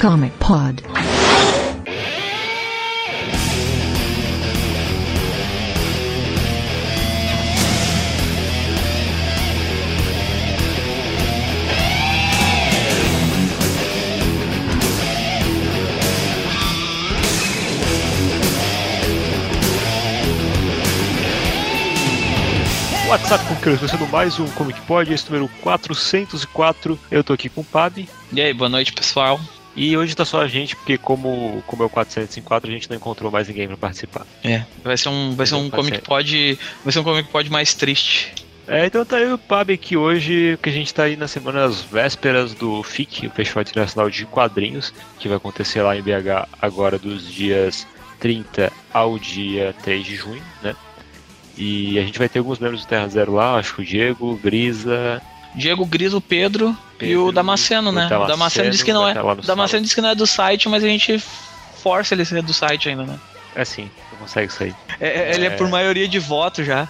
Comic Pod. WhatsApp com Cruz, começando mais um Comic Pod, esse número 404. Eu tô aqui com o Pab. E aí, boa noite, pessoal. E hoje tá só a gente, porque como, como é o 404, a gente não encontrou mais ninguém pra participar. É, vai ser um, vai ser um Comic Pod. Vai ser um Comic Pod mais triste. É, então tá e o Pab aqui hoje, que a gente tá aí nas semanas vésperas do FIC, o Festival Internacional de Quadrinhos, que vai acontecer lá em BH agora dos dias 30 ao dia 3 de junho, né? E a gente vai ter alguns membros do Terra Zero lá, acho que o Diego, Grisa. Diego, Grisa, o Pedro, Pedro e o Damasceno, né? O Damasceno, disse que não é. Damasceno disse que não é do site, mas a gente força ele a ser do site ainda, né? É sim, consegue sair. É, ele é... é por maioria de voto já.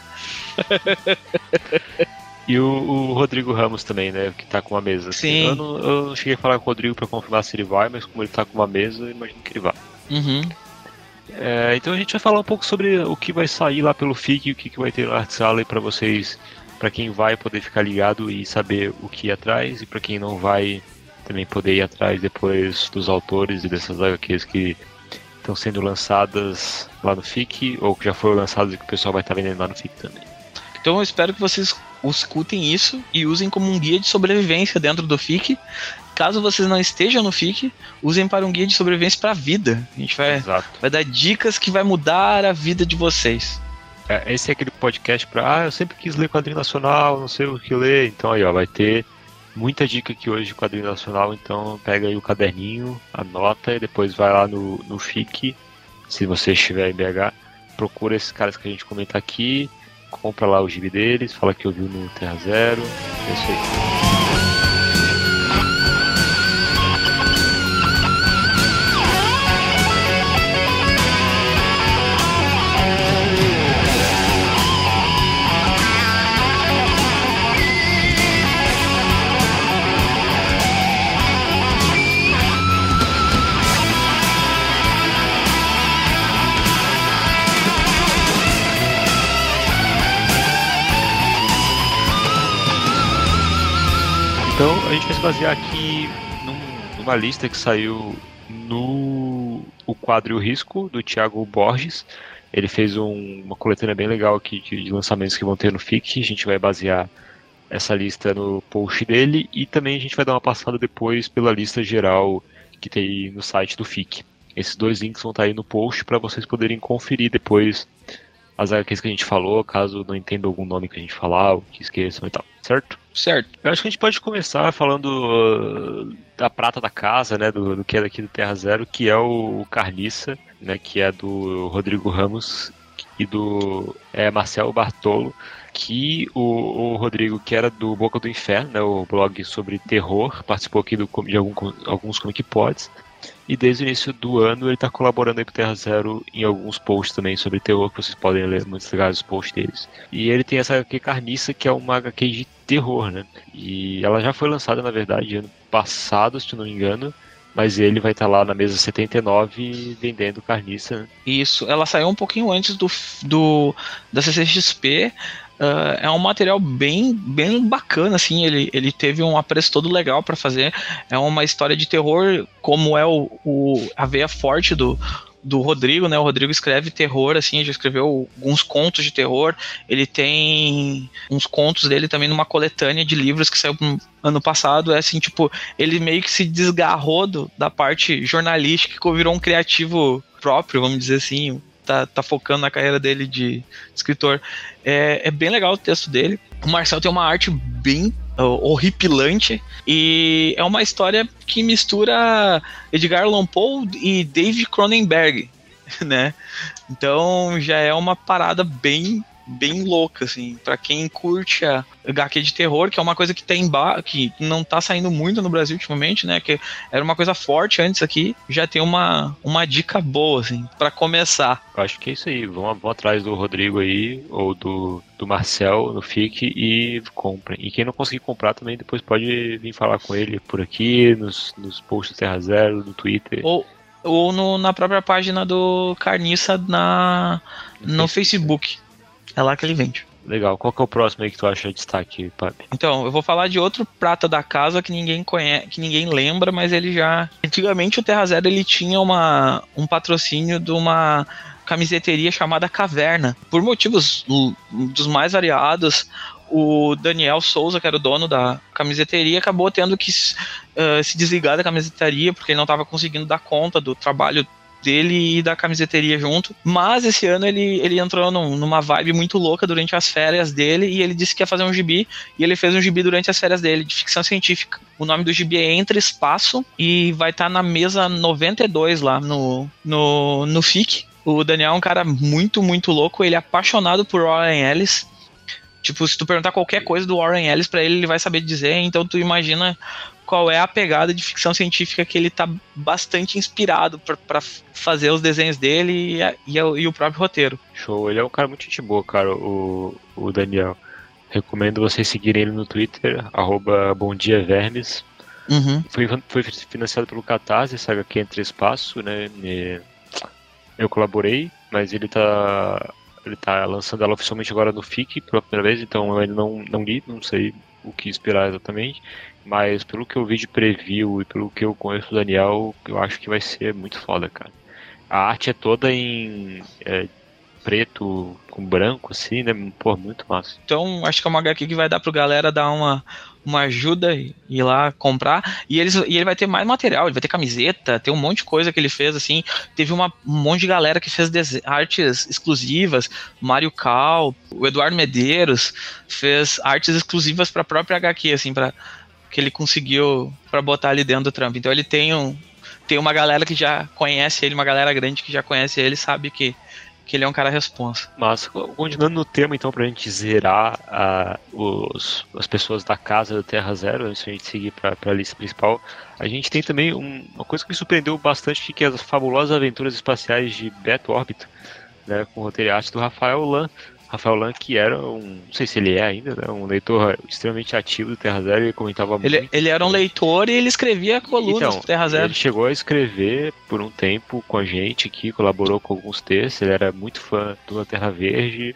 E o, o, Rodrigo Ramos também, né? Que tá com uma mesa. Sim. Eu não, eu não cheguei a falar com o Rodrigo pra confirmar se ele vai, mas como ele tá com uma mesa, eu imagino que ele vai. Uhum. É, então a gente vai falar um pouco sobre o que vai sair lá pelo FIC e o que, que vai ter no Art Sala para vocês, para quem vai poder ficar ligado e saber o que ir atrás, e para quem não vai também poder ir atrás depois dos autores e dessas HQs que estão sendo lançadas lá no FIC, ou que já foram lançadas e que o pessoal vai estar vendendo lá no FIC também. Então eu espero que vocês escutem isso e usem como um guia de sobrevivência dentro do FIC caso vocês não estejam no FIC, usem para um guia de sobrevivência para a vida. A gente vai, vai dar dicas que vai mudar a vida de vocês. É, esse é aquele podcast para, ah, eu sempre quis ler quadrinho nacional, não sei o que ler. Então aí, ó, vai ter muita dica aqui hoje de quadrinho nacional. Então pega aí o caderninho, anota e depois vai lá no, no FIC, se você estiver em BH, procura esses caras que a gente comenta aqui, compra lá o gibi deles, fala que ouviu no Terra Zero. É isso aí. A gente vai se basear aqui num, numa lista que saiu no o quadro e o risco do Thiago Borges. Ele fez um, uma coletânea bem legal aqui de, de, lançamentos que vão ter no FIC. A gente vai basear essa lista no post dele e também a gente vai dar uma passada depois pela lista geral que tem no site do FIC. Esses dois links vão estar aí no post para vocês poderem conferir depois as HQs que a gente falou, caso não entenda algum nome que a gente falar, ou que esqueçam e tal, certo? Certo. Eu acho que a gente pode começar falando uh, da prata da casa, né, do, do que é daqui do Terra Zero, que é o Carniça, né, que é do Rodrigo Ramos e do é, Marcel Bartolo, que o, o, Rodrigo, que era do Boca do Inferno, né, o blog sobre terror, participou aqui do, de algum, alguns Comic Pods, e desde o início do ano ele está colaborando aí pro Terra Zero em alguns posts também sobre terror, que vocês podem ler muitos legais os posts deles. E ele tem essa HQ Carniça, que é uma HQ de terror, né? E ela já foi lançada, na verdade, ano passado, se não me engano. Mas ele vai estar tá lá na mesa 79 vendendo carniça. Né? Isso, ela saiu um pouquinho antes do, do da CCXP. Uh, é um material bem, bem bacana, assim. Ele, ele teve um apreço todo legal para fazer. É uma história de terror, como é o, o a veia forte do, do Rodrigo, né? O Rodrigo escreve terror, assim, já escreveu alguns contos de terror. Ele tem uns contos dele também numa coletânea de livros que saiu ano passado. É assim, tipo, ele meio que se desgarrou do, da parte jornalística e virou um criativo próprio, vamos dizer assim tá, tá focando na carreira dele de escritor. É, é bem legal o texto dele. O Marcel tem uma arte bem horripilante e é uma história que mistura Edgar Allan Poe e David Cronenberg, né? Então já é uma parada bem bem louca, assim. Pra quem curte a HQ de terror, que é uma coisa que tem que não tá saindo muito no Brasil ultimamente, né? Que era uma coisa forte antes aqui, já tem uma, uma dica boa, assim, pra começar. Eu acho que é isso aí. Vão, vão atrás do Rodrigo aí, ou do, do Marcel no FIC e comprem. E quem não conseguir comprar também, depois pode vir falar com ele por aqui, nos, nos posts Terra Zero, no Twitter. Ou, ou no, na própria página do Carniça na, no Facebook. É lá que ele vende. Legal. Qual que é o próximo aí que tu acha destaque, Pabi? Então, eu vou falar de outro prata da casa que ninguém conhece, que ninguém lembra, mas ele já. Antigamente o Terra Zero ele tinha uma, um patrocínio de uma camiseteria chamada Caverna. Por motivos dos mais variados, o Daniel Souza, que era o dono da camiseteria, acabou tendo que uh, se desligar da camiseteria porque ele não estava conseguindo dar conta do trabalho dele e da camiseteria junto. Mas esse ano ele, ele entrou num, numa vibe muito louca durante as férias dele e ele disse que ia fazer um gibi. E ele fez um gibi durante as férias dele, de ficção científica. O nome do gibi é Entre Espaço e vai estar tá na mesa 92 lá no, no, no FIC. O Daniel é um cara muito, muito louco. Ele é apaixonado por Warren Ellis. Tipo, se tu perguntar qualquer coisa do Warren Ellis para ele, ele vai saber dizer. Então tu imagina qual é a pegada de ficção científica que ele tá bastante inspirado para fazer os desenhos dele e, a, e, a, e, o próprio roteiro. Show, ele é um cara muito gente boa, cara, o, o Daniel. Recomendo vocês seguirem ele no Twitter, arroba BomDiaVermes. Uhum. Foi, foi financiado pelo Catarse, saga aqui Entre Espaço, né? Eu colaborei, mas ele tá ele tá lançando ela oficialmente agora no FIC pela primeira vez, então eu ainda não, não li, não sei o que esperar exatamente. Mas pelo que eu vi de preview e pelo que eu conheço do Daniel, eu acho que vai ser muito foda, cara. A arte é toda em é, preto com branco, assim, né? Pô, muito massa. Então, acho que é uma HQ que vai dar pro galera dar uma, uma ajuda e ir lá comprar. E, eles, e ele vai ter mais material, ele vai ter camiseta, tem um monte de coisa que ele fez, assim. Teve uma, um monte de galera que fez artes exclusivas. Mário Cal, o Eduardo Medeiros fez artes exclusivas para a própria HQ, assim, para que ele conseguiu para botar ali dentro do Trump. Então ele tem um tem uma galera que já conhece ele, uma galera grande que já conhece ele, sabe que que ele é um cara responsa. Mas, continuando no tema, então, pra gente zerar uh, os, as pessoas da casa da Terra Zero, antes a gente seguir pra, pra lista principal, a gente tem também um, uma coisa que me surpreendeu bastante, que é as fabulosas aventuras espaciais de Beto Orbit, né, com o roteiro e arte do Rafael Lan, Rafael Lan, que era um. Não sei se ele é ainda, né? Um leitor extremamente ativo do Terra Zero, ele comentava ele, muito. Ele era um leitor e ele escrevia colunas então, do Terra Zero. Ele chegou a escrever por um tempo com a gente aqui, colaborou com alguns textos, ele era muito fã do Terra Verde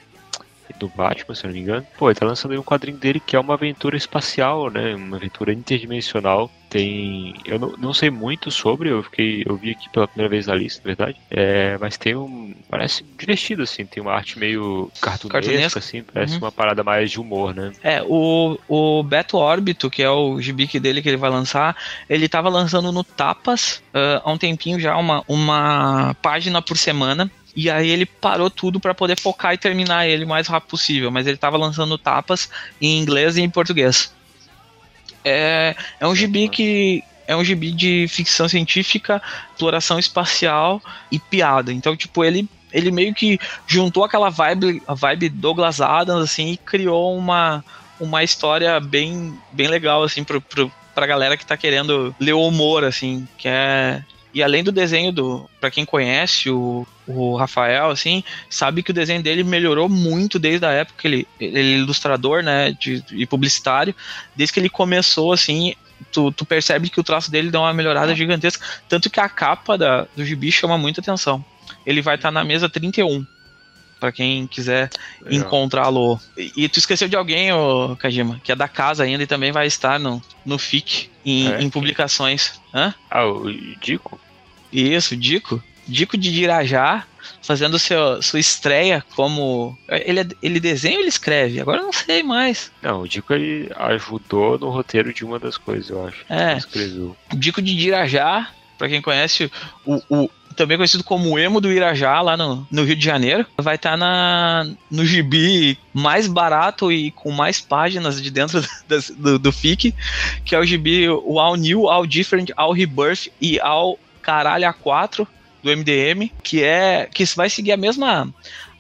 do Batman, se eu não me engano. Pô, ele tá lançando aí um quadrinho dele que é uma aventura espacial, né? Uma aventura interdimensional. Tem. Eu não, não sei muito sobre, eu fiquei. Eu vi aqui pela primeira vez na lista, na verdade. É, mas tem um. Parece divertido, assim. Tem uma arte meio cartunesca, assim. Parece uhum. uma parada mais de humor, né? É, o, o Beto Órbito, que é o gibi dele que ele vai lançar, ele tava lançando no Tapas uh, há um tempinho já, uma, uma página por semana. E aí ele parou tudo para poder focar e terminar ele o mais rápido possível. Mas ele estava lançando tapas em inglês e em português. É, é um gibi que é um gibi de ficção científica, exploração espacial e piada. Então, tipo, ele ele meio que juntou aquela vibe, a vibe Douglas Adams assim e criou uma uma história bem bem legal assim pro, pro, pra galera que tá querendo ler o humor assim, que é e além do desenho do, para quem conhece o, o Rafael, assim, sabe que o desenho dele melhorou muito desde a época que ele, ele é ilustrador, né, de, e publicitário, desde que ele começou, assim, tu, tu percebe que o traço dele dá uma melhorada gigantesca, tanto que a capa da, do gibi chama muita atenção. Ele vai estar tá na mesa 31 para quem quiser encontrá-lo. E, e, tu esqueceu de alguém, ô Kajima, que é da casa ainda e também vai estar no, no FIC, em, é, em publicações. Hã? Ah, o Dico? Isso, Dico. Dico de Dirajá, fazendo seu, sua estreia como. Ele, é, ele desenha ou ele escreve? Agora eu não sei mais. Não, o Dico ele ajudou no roteiro de uma das coisas, eu acho. É. Escreveu. Dico de Dirajá, para quem conhece, o, o, também conhecido como Emo do Irajá, lá no, no Rio de Janeiro. Vai estar tá na, no gibi mais barato e com mais páginas de dentro do, do, do FIC, que é o gibi o All New, All Different, All Rebirth e All Caralho A4 do MDM, que é que vai seguir a mesma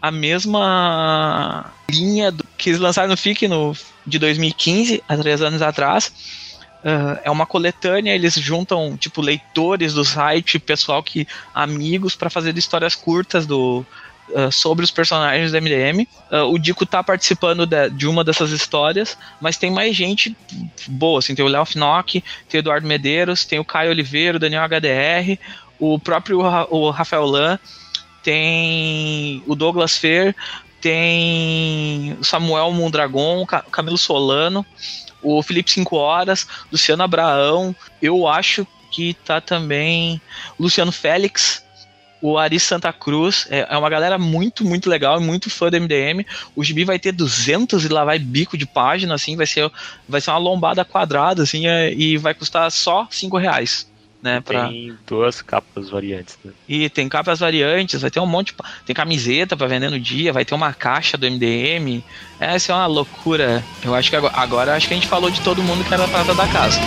a mesma linha do, que eles lançaram no FIC no, de 2015, há três anos atrás. Uh, é uma coletânea, eles juntam tipo leitores do site, pessoal que amigos para fazer histórias curtas do uh, sobre os personagens do MDM. Uh, o Dico tá participando de, de, uma dessas histórias, mas tem mais gente boa, assim, tem o Léo Finock, tem o Eduardo Medeiros, tem o Caio Oliveira, o Daniel HDR, o próprio o Rafael Lan, tem o Douglas Fer, tem o Samuel Mondragon, o Camilo Solano, o Felipe 5 Horas, Luciano Abraão, eu acho que tá também Luciano Félix, o Ari Santa Cruz, é, é, uma galera muito, muito legal, muito fã do MDM. O Gibi vai ter 200 e lá vai bico de página, assim, vai ser, vai ser uma lombada quadrada, assim, é, e vai custar só 5 reais. Né, pra... Tem duas capas variantes. Né? E tem capas variantes, vai ter um monte. Tem camiseta para vender no dia, vai ter uma caixa do MDM. Essa é uma loucura. Eu acho que agora, agora acho que a gente falou de todo mundo que era a prata da casa.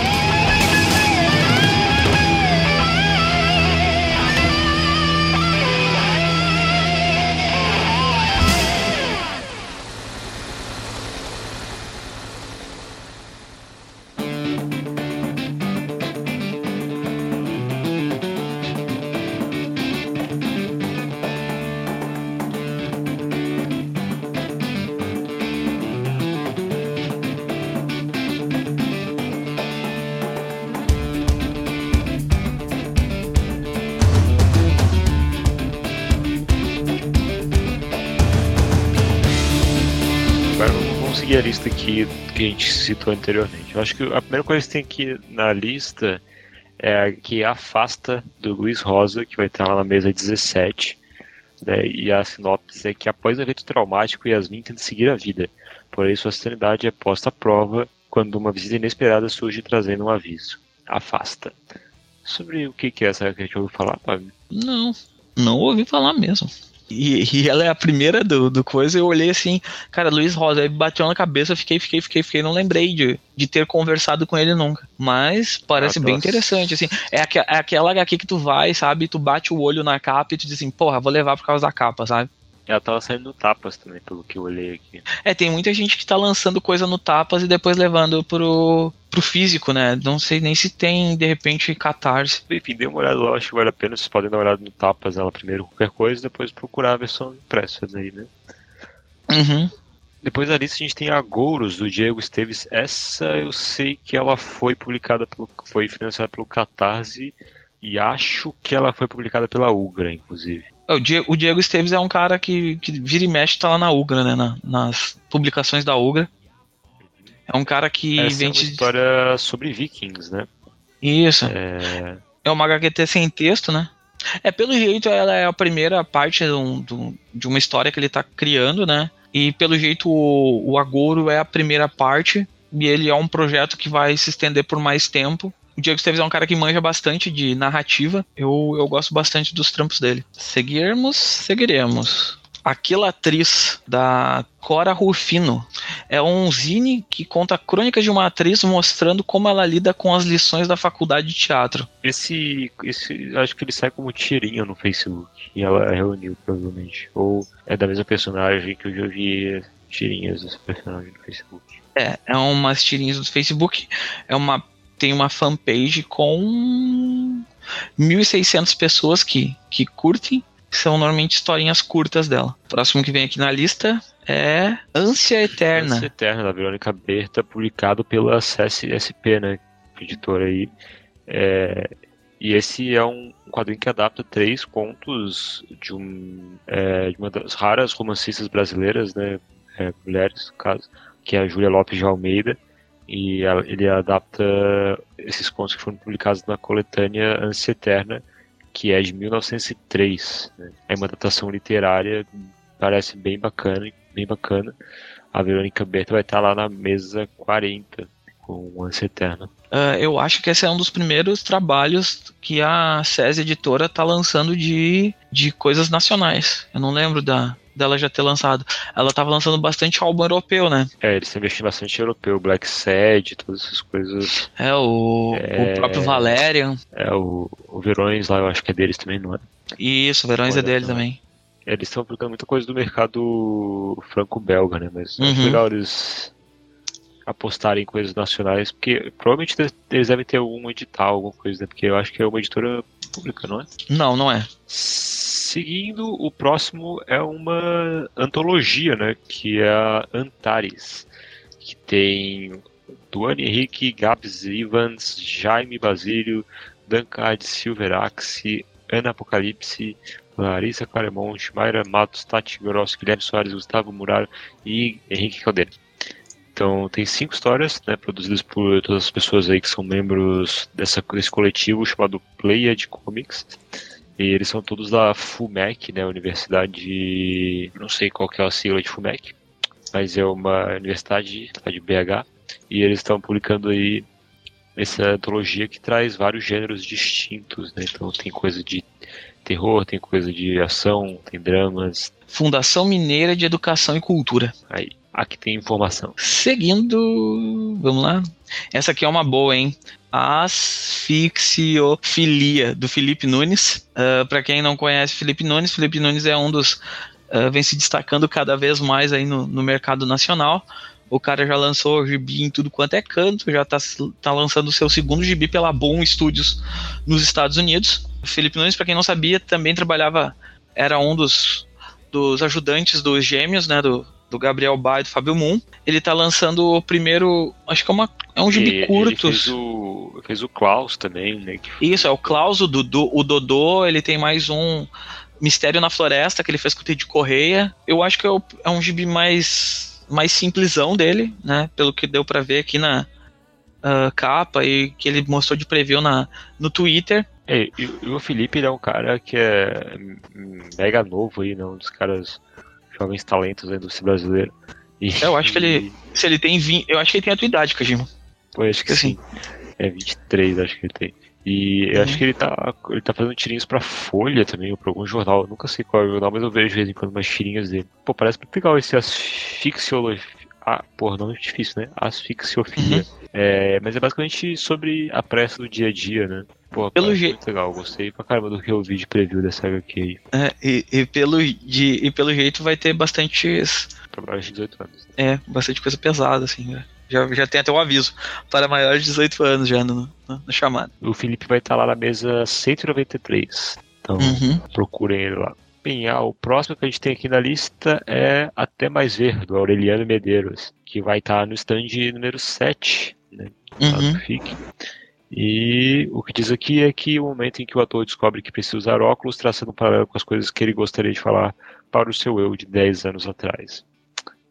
A lista aqui que a gente citou anteriormente. Eu acho que a primeira coisa que tem aqui na lista é a que afasta do Luiz Rosa, que vai estar lá na mesa 17. Né, e a sinopse é que após o evento traumático, Yasmin tenta seguir a vida. Porém, sua sanidade é posta à prova quando uma visita inesperada surge trazendo um aviso. Afasta. Sobre o que, que é essa que a gente ouviu falar, Fábio? Não, não ouvi falar mesmo. E, e, ela é a primeira do, do coisa. Eu olhei assim, cara, Luiz Rosa, aí bateu na cabeça, fiquei, fiquei, fiquei, fiquei. Não lembrei de, de ter conversado com ele nunca. Mas parece ah, bem interessante, assim. É, aqu é aquela HQ que tu vai, sabe? Tu bate o olho na capa e tu diz assim, porra, vou levar por causa da capa, sabe? Ela tava saindo no Tapas também, pelo que eu olhei aqui. É, tem muita gente que tá lançando coisa no Tapas e depois levando pro, pro físico, né? Não sei nem se tem, de repente, catarse. Enfim, dê uma olhada lá, acho que vale a pena. Vocês podem dar uma olhada no Tapas ela primeiro, qualquer coisa, depois procurar a versão impressa daí, né? Uhum. Depois da lista a gente tem a Gouros, do Diego Esteves. Essa eu sei que ela foi publicada, pelo, foi financiada pelo Catarse e acho que ela foi publicada pela Ugra, inclusive. É, o Diego, o Diego Esteves é um cara que, que vira e mexe tá lá na Ugra, né? Na, nas publicações da Ugra. É um cara que Essa vende. É uma história sobre vikings, né? Isso. É, é uma HQT sem texto, né? É, pelo jeito, ela é a primeira parte de, um, de uma história que ele tá criando, né? E pelo jeito, o, o Agouro é a primeira parte. E ele é um projeto que vai se estender por mais tempo. O Diego Esteves é um cara que manja bastante de narrativa. Eu, eu gosto bastante dos trampos dele. Seguirmos, seguiremos. Aquela atriz da Cora Rufino é um zine que conta crônicas de uma atriz mostrando como ela lida com as lições da faculdade de teatro. Esse, esse acho que ele sai como tirinha no Facebook e ela reuniu provavelmente. Ou é da mesma personagem que eu já vi tirinhas desse personagem no Facebook. É, é umas tirinhas do Facebook. É uma tem uma fanpage com 1.600 pessoas que, que curtem. São normalmente historinhas curtas dela. O próximo que vem aqui na lista é Ânsia Eterna. Ânsia Eterna, da Verônica Berta, publicado pela CSSP, né? Editora aí. É, e esse é um quadrinho que adapta três contos de, um, é, de uma das raras romancistas brasileiras, né? É, mulheres, no caso, que é a Júlia Lopes de Almeida e ele adapta esses contos que foram publicados na coletânea Ânsia Eterna, que é de 1903. Né? É uma adaptação literária, parece bem bacana, bem bacana. A Verônica Berta vai estar lá na mesa 40 com Ânsia Eterna. Uh, eu acho que esse é um dos primeiros trabalhos que a SES Editora está lançando de, de coisas nacionais. Eu não lembro da, dela já ter lançado. Ela tava lançando bastante álbum europeu, né? É, eles estão investindo bastante europeu, Black Sad, todas essas coisas. É, o, é, o próprio Valerian. É, o, o Verões lá, eu acho que é deles também, não é? Isso, o Verões é dele também. Eles estão publicando muita coisa do mercado franco-belga, né? Mas Uhum. acho legal eles apostarem em coisas nacionais, porque provavelmente eles- eles devem ter algum edital, alguma coisa, né? Porque eu acho que é uma editora pública, não é? Não, não é. Seguindo, o próximo é uma antologia, né? Que é a Antares, que tem Duane Henrique, Gabs Evans, Jaime Basílio, Dancard Silveraxi, Ana Apocalipse, Larissa Claremont, Mayra Matos, Tati Gross, Guilherme Soares, Gustavo Muraro e Henrique Caldeira. Então tem cinco histórias, né, produzidas por todas as pessoas aí que são membros dessa, desse coletivo chamado Pleiad Comics. E eles são todos da FUMEC, né, Universidade, não sei qual que é a sigla de FUMEC, mas é uma universidade lá de BH. E eles estão publicando aí essa antologia que traz vários gêneros distintos, né? Então tem coisa de terror, tem coisa de ação, tem dramas. Fundação Mineira de Educação e Cultura. Aí, aqui tem informação. Seguindo, vamos lá. Essa aqui é uma boa, hein? Asfixiofilia, do Felipe Nunes. Uh, para quem não conhece Felipe Nunes, Felipe Nunes é um dos. Uh, vem se destacando cada vez mais aí no, no mercado nacional. O cara já lançou gibi em tudo quanto é canto, já tá, tá lançando o seu segundo gibi pela Boom Studios nos Estados Unidos. O Felipe Nunes, para quem não sabia, também trabalhava, era um dos, dos ajudantes dos gêmeos, né, do, do Gabriel Ba e do Fábio Moon. Ele tá lançando o primeiro, acho que é, uma, é um gibi E curto. Fez o, fez o Klaus também, né? Isso, é o Klaus, o, Dudu, o Dodô, ele tem mais um Mistério na Floresta, que ele fez com o Ted Correia. Eu acho que é, o- é um gibi mais, mais simplesão dele, né? Pelo que deu pra ver aqui na ah, capa e que ele mostrou de preview na, no Twitter. É, e, e o Felipe ele é um cara que é mega novo aí, né? Um dos caras jovens talentos da indústria brasileira. E, Eu acho que ele- Se ele tem 20, eu acho que ele tem a tua idade, Kajima. Pô, acho que assim. sim. É 23, acho que ele tem. E eu Uhum. acho que ele tá, ele tá fazendo tirinhos pra Folha também, ou pra algum jornal. Eu nunca sei qual é o jornal, mas eu vejo de vez em quando umas tirinhas dele. Pô, parece muito legal esse asfixiologia. Ah, porra, nome difícil, né? Asfixiofilia. Uhum. É, mas é basicamente sobre a pressa do dia a dia, né? Pô, Pelo parece je- muito legal. Gostei pra caramba do que eu vi de preview dessa HQ aí. É, e, e pelo, de, e pelo jeito vai ter bastantes Pra maiores de 18 anos. É, bastante coisa pesada, assim. né? Já, já tem até um aviso para maiores de 18 anos já no, no, no chamado. O Felipe vai estar lá na mesa 193. Então, Uhum. procurem ele lá. Bem, ah, o próximo que a gente tem aqui na lista é Até Mais Ver, do Aureliano Medeiros, que vai estar no stand número 7, né, lá Uhum. E o que diz aqui é que o momento em que o ator descobre que precisa usar óculos, traçando um paralelo com as coisas que ele gostaria de falar para o seu eu de 10 anos atrás.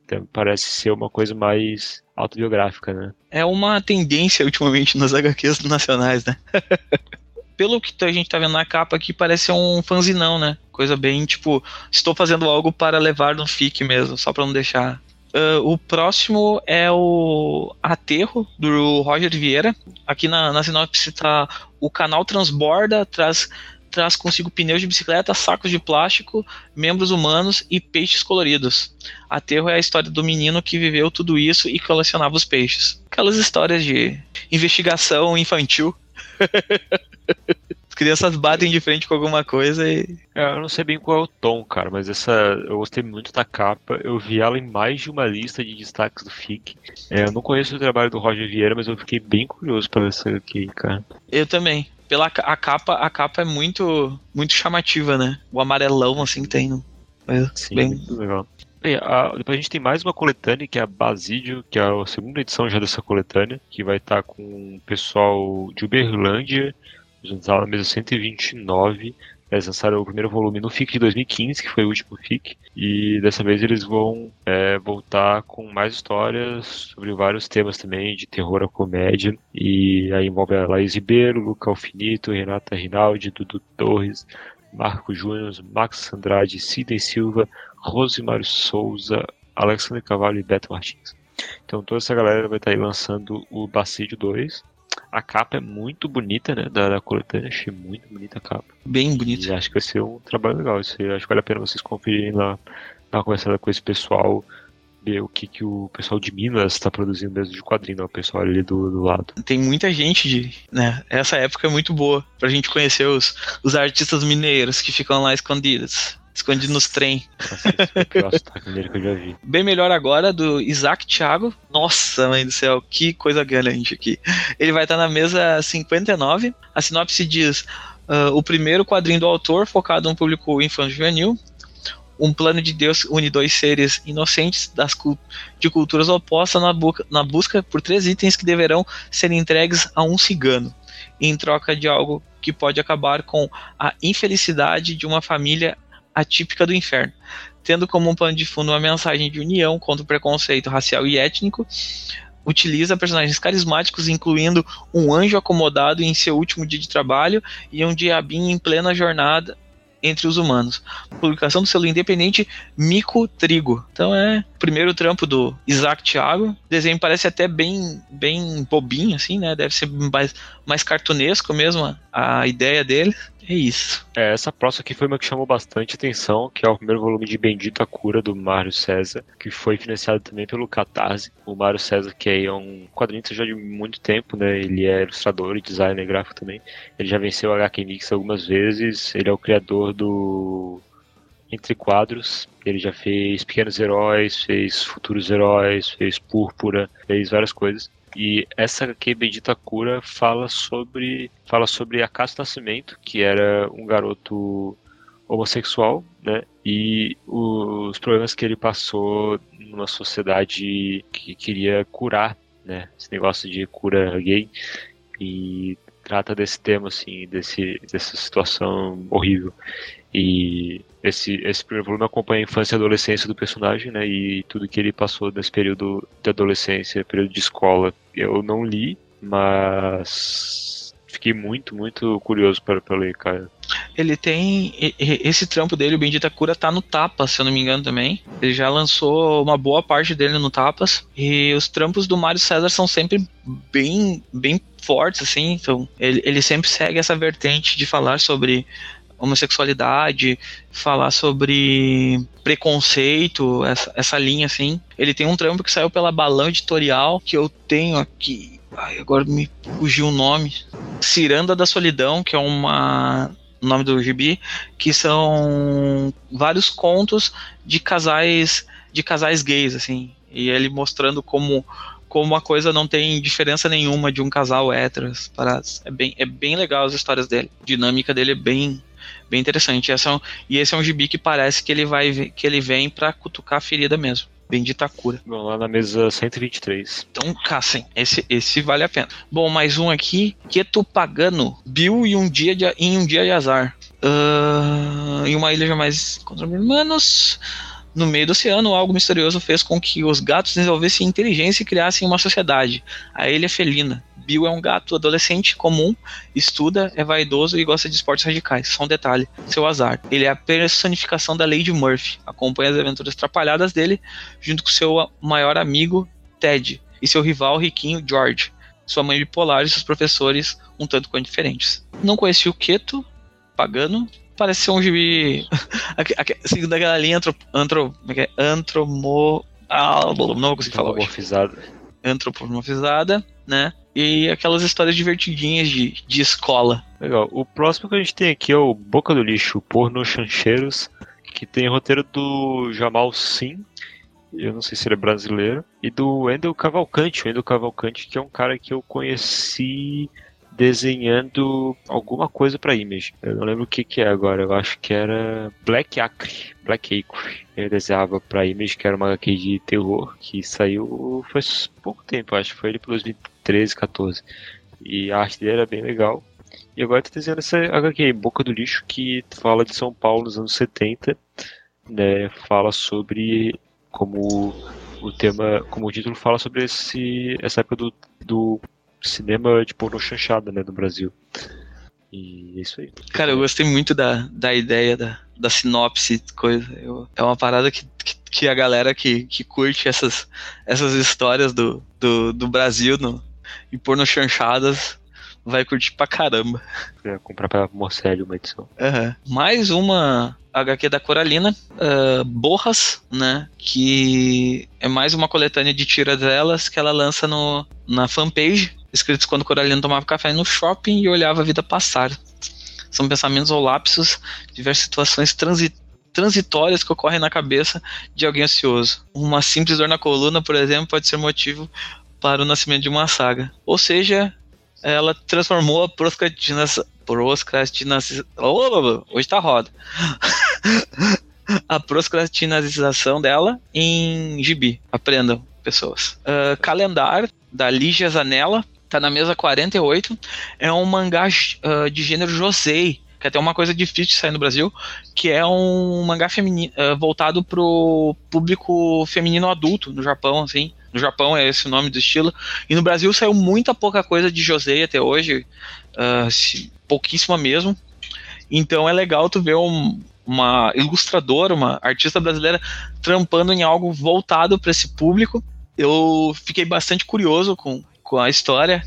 Então parece ser uma coisa mais autobiográfica, né? É uma tendência ultimamente nas HQs nacionais, né? Pelo que a gente tá vendo na capa aqui, parece um fanzinão, né? Coisa bem tipo, estou fazendo algo para levar no FIC mesmo, só para não deixar. Ah, o próximo é o Aterro, do Roger Vieira. Aqui na, na sinopse tá o canal transborda, traz, traz consigo pneus de bicicleta, sacos de plástico, membros humanos e peixes coloridos. Aterro é a história do menino que viveu tudo isso e colecionava os peixes. Aquelas histórias de investigação infantil. As crianças batem de frente com alguma coisa e. É, eu não sei bem qual é o tom, cara, mas essa eu gostei muito da capa. Eu vi ela em mais de uma lista de destaques do FIC. É, eu não conheço o trabalho do Roger Vieira, mas eu fiquei bem curioso para essa aqui, cara. Eu também. Pela a capa, a capa é muito muito chamativa, né? O amarelão assim que tem. é Sim, bem- muito legal. Bem, a- depois a gente tem mais uma coletânea, que é a Basídio, que é a segunda edição já dessa coletânea, que vai estar com o pessoal de Uberlândia, estar na mesa 129. Eles lançaram o primeiro volume no FIC de 2015, que foi o último FIC, e dessa vez eles vão é, voltar com mais histórias sobre vários temas também, de terror a comédia, e aí envolve a Laís Ribeiro, Luca Alfinito, Renata Rinaldi, Dudu Torres, Marco Júnior, Max Andrade, Sidney Silva, Rosimário Souza, Alexandre Cavalho e Beto Martins. Então toda essa galera vai estar aí lançando o Bacídio 2. A capa é muito bonita, né? Da, da coletânea, achei muito bonita a capa. bem E bonito. acho que vai ser um trabalho legal. Isso aí, acho que vale a pena vocês conferirem lá, dar uma conversada com esse pessoal, ver o que, que o pessoal de Minas está produzindo mesmo de quadrinho, né, o pessoal ali do, do lado. Tem muita gente de. Né? Essa época é muito boa pra gente conhecer os, os artistas mineiros que ficam lá escondidos. Escondido nos trem. Nossa, esse foi o pior sotaque dele que eu já vi. Bem melhor agora, do Isaac Thiago. Nossa, mãe do céu, que coisa grande aqui. Ele vai estar na mesa 59. A sinopse diz: uh, o primeiro quadrinho do autor, focado no público infantil juvenil. Um plano de Deus une dois seres inocentes das cult de culturas opostas na, na busca por três itens que deverão ser entregues a um cigano, em troca de algo que pode acabar com a infelicidade de uma família atípica do inferno, tendo como um plano de fundo uma mensagem de união contra o preconceito racial e étnico. Utiliza personagens carismáticos, incluindo um anjo acomodado em seu último dia de trabalho e um diabinho em plena jornada entre os humanos. Publicação do selo independente Mico Trigo. Então é o primeiro trampo do Isaac Thiago. O desenho parece até bem, bem bobinho, assim, né? Deve ser mais, mais cartunesco mesmo a ideia dele. É isso. É, essa próxima aqui foi uma que chamou bastante atenção, que é o primeiro volume de Bendita Cura, do Mário César, que foi financiado também pelo Catarse. O Mário César, que é um quadrinista já de muito tempo, né? Ele é ilustrador e designer gráfico também. Ele já venceu o HQ Mix algumas vezes. Ele é o criador do Entre Quadros. Ele já fez Pequenos Heróis, fez Futuros Heróis, fez Púrpura, fez várias coisas. E essa aqui, Bendita Cura, fala sobre, fala sobre Acaso Nascimento, que era um garoto homossexual, né? E os problemas que ele passou numa sociedade que queria curar, né? Esse negócio de cura gay. E trata desse tema, assim, desse, dessa situação horrível. E esse, esse primeiro volume acompanha a infância e adolescência do personagem, né? E tudo que ele passou nesse período de adolescência, período de escola. Eu não li, mas fiquei muito, muito curioso para, para ler, cara. Ele tem. Esse trampo dele, o Bendita Cura, tá no Tapas, se eu não me engano também. Ele já lançou uma boa parte dele no Tapas. E os trampos do Mário César são sempre bem, bem fortes, assim. Então, ele, ele sempre segue essa vertente de falar sobre homossexualidade, falar sobre preconceito, essa, essa linha assim. Ele tem um trampo que saiu pela Balão Editorial, que eu tenho aqui. Ai, agora me fugiu o nome. Ciranda da Solidão, que é uma o nome do gibi, que são vários contos de casais de casais gays assim, e ele mostrando como como a coisa não tem diferença nenhuma de um casal hétero. É bem, é bem legal as histórias dele. A dinâmica dele é bem bem interessante. Essa é e esse é um gibi que parece que ele vai que ele vem para cutucar a ferida mesmo. Bendita cura. Bom, lá na mesa 123. Então, caçem. Esse, esse vale a pena. Bom, mais um aqui. Queto Pagano. Bill e um dia de, em um dia de azar. Uh, em uma ilha jamais contra humanos. No meio do oceano, algo misterioso fez com que os gatos desenvolvessem inteligência e criassem uma sociedade. A ilha felina. Bill é um gato adolescente comum, estuda, é vaidoso e gosta de esportes radicais. Só um detalhe: seu azar. Ele é a personificação da Lady Murphy. Acompanha as aventuras atrapalhadas dele, junto com seu maior amigo, Ted, e seu rival riquinho, George. Sua mãe bipolar e seus professores um tanto quanto diferentes. Não conheci o Keto, pagano, parece ser um gibi. seguindo aquela linha antro, antro, é, é? antromo. Ah, não vou conseguir falar Antropomorfizada. Antropomorfizada, né? e aquelas histórias divertidinhas de, de escola. Legal. O próximo que a gente tem aqui é o Boca do Lixo, Porno Chancheiros, que tem roteiro do Jamal Sim, eu não sei se ele é brasileiro, e do Endel Cavalcante. O Endel Cavalcante, que é um cara que eu conheci desenhando alguma coisa para Image. Eu não lembro o que que é agora, eu acho que era Black Acre, Black Acre. Ele desenhava para Image, que era uma HQ de terror, que saiu faz pouco tempo, acho que foi ele pelos 20 13, 14. E a arte dele era bem legal. E agora tá desenhando essa HQ, Boca do Lixo, que fala de São Paulo nos anos 70, né? Fala sobre como o tema, como o título fala sobre esse, essa época do, do cinema tipo, de porno chanchada, né, no Brasil. E é isso aí. Cara, eu gostei muito da, da ideia, da, da sinopse, coisa. Eu, é uma parada que, que, que, a galera que, que curte essas, essas histórias do, do, do Brasil no, e porno chanchadas vai curtir pra caramba. Comprar pra Morcelli uma edição. Uhum. Mais uma HQ da Coralina, uh, Borras, né? Que é mais uma coletânea de tiras delas que ela lança no, na fanpage, escritos quando Coralina tomava café no shopping e olhava a vida passar. São pensamentos ou lapsos, diversas situações transi transitórias que ocorrem na cabeça de alguém ansioso. Uma simples dor na coluna, por exemplo, pode ser motivo para o nascimento de uma saga. Ou seja, ela transformou a procrastinação. hoje tá roda. a procrastinação dela em gibi. Aprendam, pessoas. Uh, Calendar, da Lígia Zanella, tá na mesa 48. É um mangá uh, de gênero josei, que é até uma coisa difícil de sair no Brasil, que é um mangá feminino, uh, voltado pro público feminino adulto no Japão, assim. No Japão é esse o nome do estilo. E no Brasil saiu muita pouca coisa de josei até hoje, uh, pouquíssima mesmo. Então é legal tu ver um, uma ilustradora, uma artista brasileira trampando em algo voltado para esse público. Eu fiquei bastante curioso com, com a história.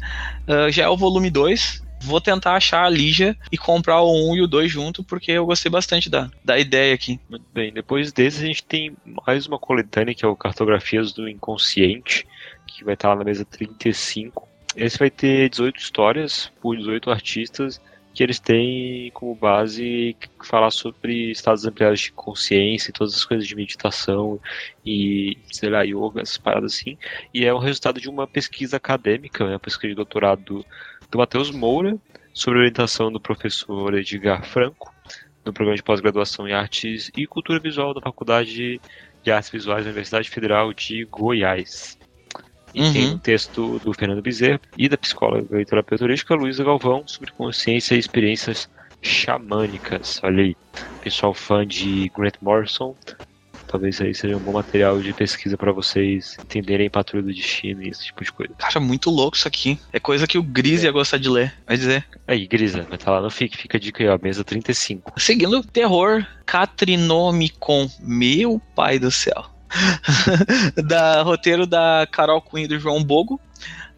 Uh, já é o volume 2. Vou tentar achar a Lígia e comprar o 1 um e o 2 junto, porque eu gostei bastante da, da ideia aqui. Bem, depois desse a gente tem mais uma coletânea, que é o Cartografias do Inconsciente, que vai estar lá na mesa 35. Esse vai ter 18 histórias por 18 artistas que eles têm como base falar sobre estados ampliados de consciência e todas as coisas de meditação e, sei lá, yoga, essas paradas assim. E é o resultado de uma pesquisa acadêmica, né, uma pesquisa de doutorado do, do Matheus Moura, sobre orientação do professor Edgar Franco, no programa de pós-graduação em Artes e Cultura Visual da Faculdade de Artes Visuais da Universidade Federal de Goiás. E uhum. tem um texto do Fernando Bezerra e da psicóloga e terapeuta holística Luísa Galvão sobre consciência e experiências xamânicas. Olha aí, pessoal fã de Grant Morrison, talvez aí seja um bom material de pesquisa para vocês entenderem Patrulha do Destino e esse tipo de coisa. Cara, muito louco isso aqui. É coisa que o Gris é. ia gostar de ler, vai dizer. Aí, Grisa, vai estar tá lá no FIC, fica a dica aí, ó, mesa 35. Seguindo, terror Catrinomicon. Meu pai do céu. da roteiro da Carol Cunha e do João Bogo.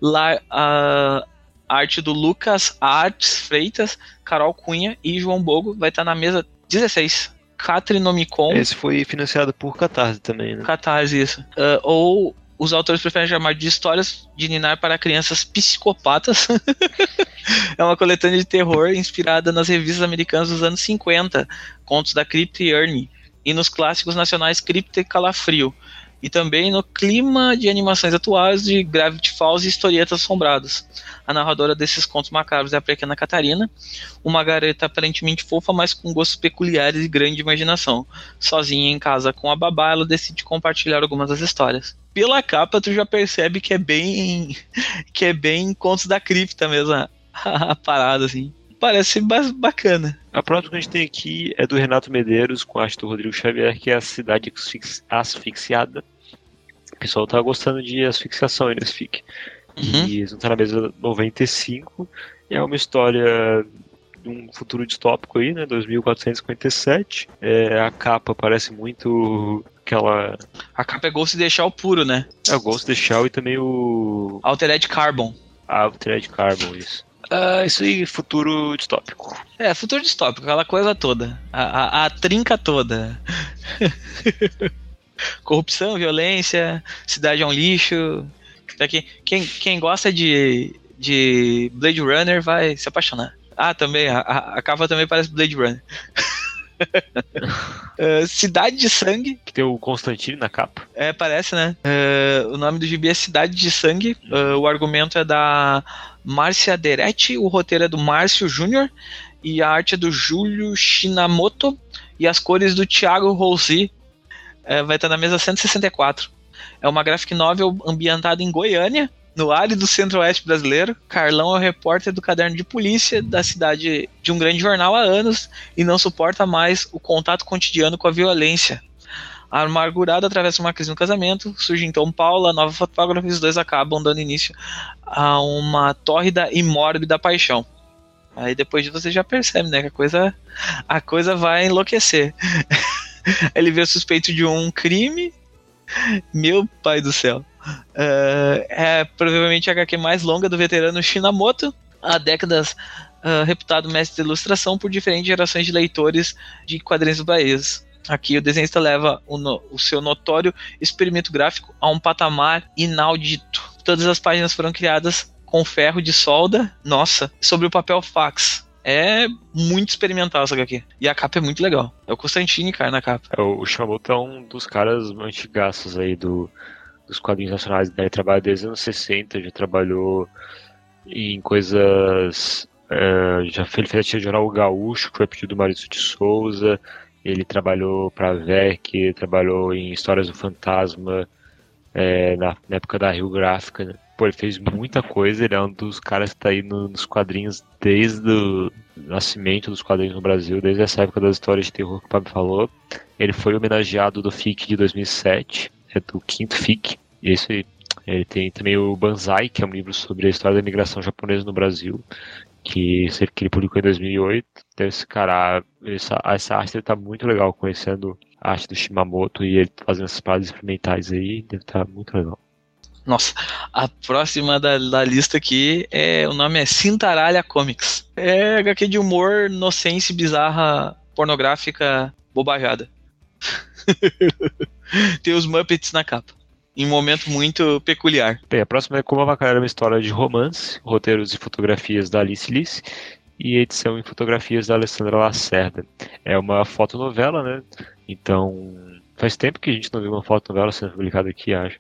Lá, a arte do Lucas Artes Freitas, Carol Cunha e João Bogo vai estar na mesa 16. Catrinomicon. Esse foi financiado por Catarse também, né? Catarse, isso. Uh, ou os autores preferem chamar de histórias de Ninar para crianças psicopatas. é uma coletânea de terror inspirada nas revistas americanas dos anos 50, contos da Crypt e Ernie e nos clássicos nacionais Cripta e Calafrio, e também no clima de animações atuais de Gravity Falls e Historietas Assombradas. A narradora desses contos macabros é a pequena Catarina, uma garota aparentemente fofa, mas com gostos peculiares e grande imaginação. Sozinha em casa com a babá, ela decide compartilhar algumas das histórias. Pela capa, tu já percebe que é bem que é bem contos da cripta mesmo, a parada assim parece bacana. A próxima que a gente tem aqui é do Renato Medeiros, com a arte do Rodrigo Xavier, que é a Cidade Asfixiada. O pessoal tá gostando de asfixiação aí nesse fic. Uhum. E eles vão estar na mesa 95. É uma história de um futuro distópico aí, né? 2457. É, a capa parece muito aquela. A capa é Ghost de Shell puro, né? É o Ghost de Shell e também o. Altered Carbon. Altered Carbon, isso. Uh, isso aí, futuro distópico. É, futuro distópico, aquela coisa toda. A, a, a trinca toda. Corrupção, violência, cidade é um lixo. Daqui, quem, quem gosta de, de Blade Runner vai se apaixonar. Ah, também, a, a capa também parece Blade Runner. uh, Cidade de Sangue. Que tem o Constantine na capa. É, parece, né? Uh, o nome do gibi é Cidade de Sangue. Uh, o argumento é da Márcia Deretti, o roteiro é do Márcio Júnior e a arte é do Júlio Shinamoto e as cores do Thiago Rossi. Vai estar na mesa 164. É uma graphic novel ambientada em Goiânia, no árido centro-oeste brasileiro, Carlão é o repórter do caderno de polícia da cidade de um grande jornal há anos e não suporta mais o contato cotidiano com a violência. Amargurado atravessa uma crise no casamento, surge então Paula, nova fotógrafa, e os dois acabam dando início a uma tórrida e mórbida paixão. Aí depois de você já percebe, né, que a coisa, a coisa vai enlouquecer. Ele vê suspeito de um crime. Meu pai do céu. Uh, é provavelmente a HQ mais longa do veterano Shinamoto, há décadas uh, reputado mestre de ilustração por diferentes gerações de leitores de quadrinhos do país. Aqui o desenhista leva o, no, o, seu notório experimento gráfico a um patamar inaudito. Todas as páginas foram criadas com ferro de solda, nossa, sobre o papel fax. É muito experimental essa HQ. E a capa é muito legal. É o Constantine, cara, na capa. É, o Shamoto é um dos caras antigaços aí do, dos quadrinhos nacionais. Né? Ele trabalha desde os anos 60, já trabalhou em coisas. É, já fez, fez a Jornal Gaúcho, que foi pedido do Maurício de Souza. Ele trabalhou para VEC, trabalhou em Histórias do Fantasma, é, na, na, época da Rio Gráfica. Né? Pô, ele fez muita coisa, ele é um dos caras que está aí no, nos quadrinhos desde o nascimento dos quadrinhos no Brasil, desde essa época das histórias de terror que o Pablo falou. Ele foi homenageado do FIC de 2007, é do quinto FIC, e isso aí. Ele tem também o Banzai, que é um livro sobre a história da imigração japonesa no Brasil, que, que ele publicou em 2008. Então, esse cara, essa, essa arte está muito legal, conhecendo a arte do Shimamoto e ele fazendo essas paradas experimentais aí, deve estar tá muito legal. Nossa, a próxima da, da, lista aqui é o nome é Cintaralha Comics. É HQ de humor, nocência, bizarra, pornográfica, bobajada. Tem os Muppets na capa. Em um momento muito peculiar. Bem, a próxima é Como Avacalhar uma história de romance, roteiros e fotografias da Alice Lice e edição em fotografias da Alessandra Lacerda. É uma fotonovela, né? Então, faz tempo que a gente não viu uma fotonovela sendo publicada aqui, acho.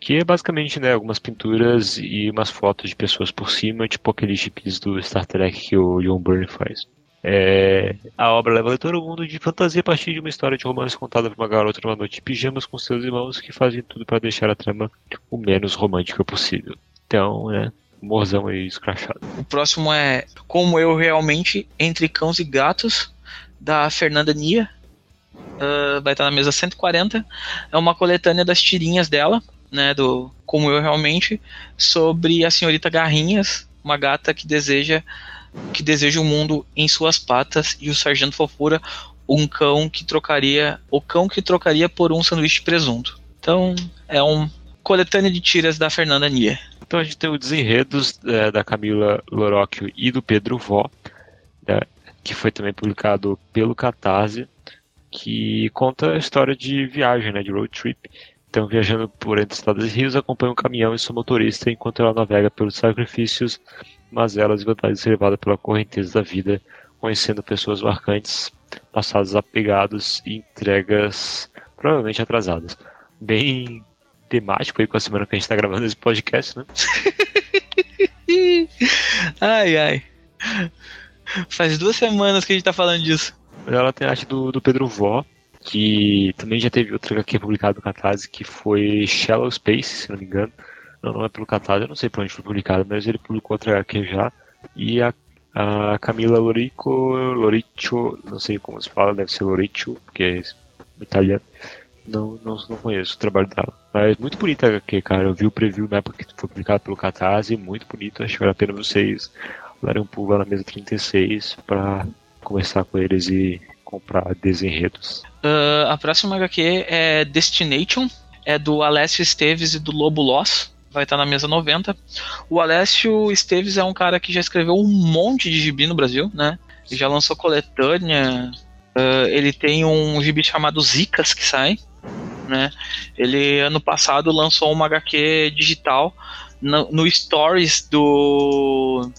Que é basicamente né, algumas pinturas e umas fotos de pessoas por cima, tipo aqueles chips do Star Trek que o John Byrne faz. É, a obra leva o leitor ao mundo de fantasia a partir de uma história de romance contada por uma garota numa noite de pijamas com seus irmãos que fazem tudo para deixar a trama o menos romântica possível. Então, né, morzão aí escrachado. O próximo é Como Eu Realmente Entre Cãos e Gatos, da Fernanda Nia. Uh, vai estar na mesa 140. É uma coletânea das tirinhas dela né, do Como Eu Realmente, sobre a senhorita Garrinhas, uma gata que deseja que deseja o um mundo em suas patas e o sargento Fofura, um cão que trocaria o cão que trocaria por um sanduíche de presunto. Então, é um coletânea de tiras da Fernanda Nier. Então a gente tem os desenredos é, da Camila Lorocchio e do Pedro Vó, né, que foi também publicado pelo Catarse, que conta a história de viagem, né, de road trip, então, viajando por entre estradas e rios, acompanha um caminhão e seu motorista enquanto ela navega pelos sacrifícios, mazelas e vantagens levadas pela correnteza da vida, conhecendo pessoas marcantes, passados apegados e entregas provavelmente atrasadas. Bem temático aí com a semana que a gente está gravando esse podcast, né? ai, ai. Faz duas semanas que a gente está falando disso. Ela tem a arte do, do Pedro Vó, que também já teve outra HQ publicada no Catarse, que foi Shallow Space, se não me engano. Não, não é pelo Catarse, eu não sei para onde foi publicado, mas ele publicou outra HQ já. E a, a Camila Lorico, Loriccio, não sei como se fala, deve ser Loriccio, porque é italiano. Não, não, não conheço o trabalho dela. Mas muito bonita a HQ, cara. Eu vi o preview na época que foi publicado pelo Catarse, muito bonito. Acho que vale a pena vocês darem um pulo lá na mesa 36 para conversar com eles e comprar desenredos. Uh, a próxima HQ é Destination, é do Alessio Esteves e do Lobo Loss. Vai estar na mesa 90. O Alessio Esteves é um cara que já escreveu um monte de gibi no Brasil, né? Ele já lançou coletânea. Uh, ele tem um gibi chamado Zicas que sai. Né? Ele ano passado lançou uma HQ digital no, no Stories do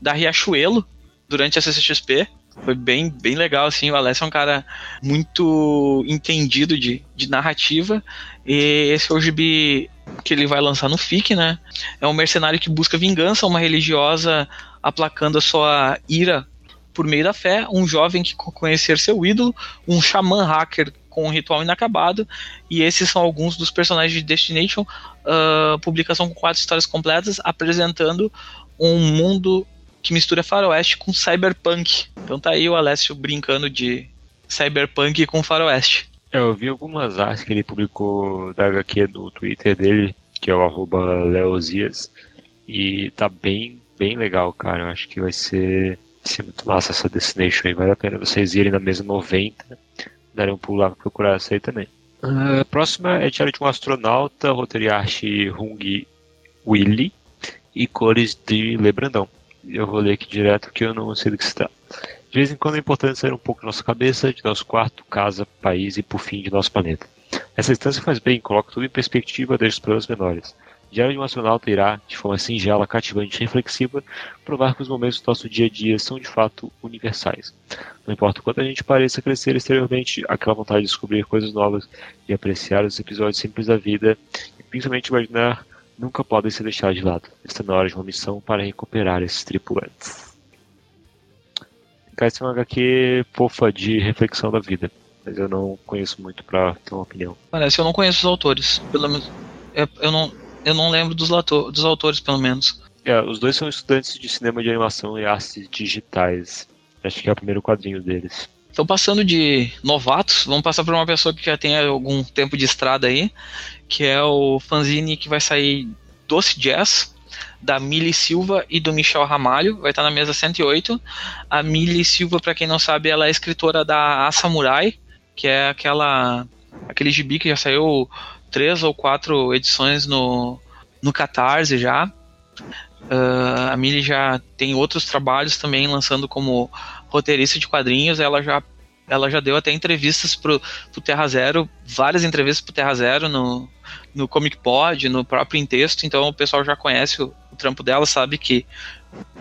da Riachuelo durante a CCXP. Foi bem, bem legal, assim. O Alessio é um cara muito entendido de, de narrativa. E esse é o gibi que ele vai lançar no FIC, né? É um mercenário que busca vingança, uma religiosa aplacando a sua ira por meio da fé, um jovem que conhecer seu ídolo, um xamã hacker com um ritual inacabado, e esses são alguns dos personagens de Destination, uh, publicação com quatro histórias completas, apresentando um mundo que mistura faroeste com cyberpunk. Então tá aí o Alessio brincando de cyberpunk com faroeste. É, eu vi algumas artes que ele publicou da HQ no Twitter dele, que é o arroba Leozias, e tá bem, bem legal, cara. Eu acho que vai ser, vai ser muito massa essa Destination aí. Vale a pena vocês irem na mesa 90, darem um pulo lá pra procurar essa aí também. Uh, próxima é Diário de um Astronauta, roteiro e arte Hung Willy e cores de Lebrandão eu vou ler aqui direto que eu não sei do que trata. De vez em quando é importante sair um pouco da nossa cabeça, de nosso quarto, casa, país e, por fim, de nosso planeta. Essa distância faz bem, coloca tudo em perspectiva, deixa os problemas menores. Diário de um astronauta irá, de forma singela, cativante e reflexiva, provar que os momentos do nosso dia a dia são de fato universais. Não importa o quanto a gente pareça crescer exteriormente, aquela vontade de descobrir coisas novas, de apreciar os episódios simples da vida e principalmente imaginar nunca podem ser deixados de lado. Está na hora de uma missão para recuperar esses tripulantes. Essa é uma HQ fofa de reflexão da vida, mas eu não conheço muito para ter uma opinião. Parece, eu não conheço os autores, pelo menos. Eu não, eu não lembro dos, lato, dos autores, pelo menos. É, os dois são estudantes de cinema de animação e artes digitais. Acho que é o primeiro quadrinho deles. Então, passando de novatos, vamos passar para uma pessoa que já tem algum tempo de estrada aí, que é o fanzine que vai sair Doce Jazz, da Mili Silva e do Michel Ramalho, vai estar na mesa 108. A Mili Silva, para quem não sabe, ela é escritora da A Samurai, que é aquela aquele gibi que já saiu três ou quatro edições no, no Catarse já. Uh, a Mili já tem outros trabalhos também lançando como roteirista de quadrinhos. Ela já ela já deu até entrevistas pro, pro Terra Zero, várias entrevistas pro Terra Zero no, no Comic Pod, no próprio em texto, então o pessoal já conhece o, o, trampo dela, sabe que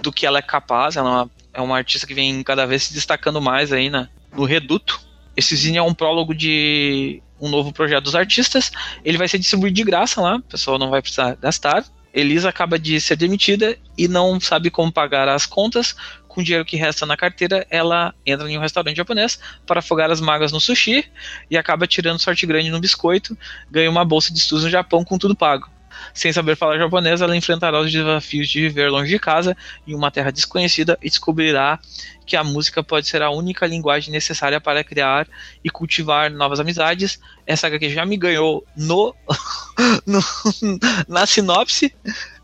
do que ela é capaz, ela é uma, é uma artista que vem cada vez se destacando mais aí na, no Reduto. Esse zine é um prólogo de um novo projeto dos artistas, ele vai ser distribuído de graça lá, o pessoal não vai precisar gastar. Elisa acaba de ser demitida e não sabe como pagar as contas, com o dinheiro que resta na carteira, ela entra em um restaurante japonês para afogar as mágoas no sushi e acaba tirando sorte grande no biscoito, ganha uma bolsa de estudos no Japão com tudo pago. Sem saber falar japonês, ela enfrentará os desafios de viver longe de casa, em uma terra desconhecida, e descobrirá que a música pode ser a única linguagem necessária para criar e cultivar novas amizades. Essa HQ já me ganhou no, no na sinopse,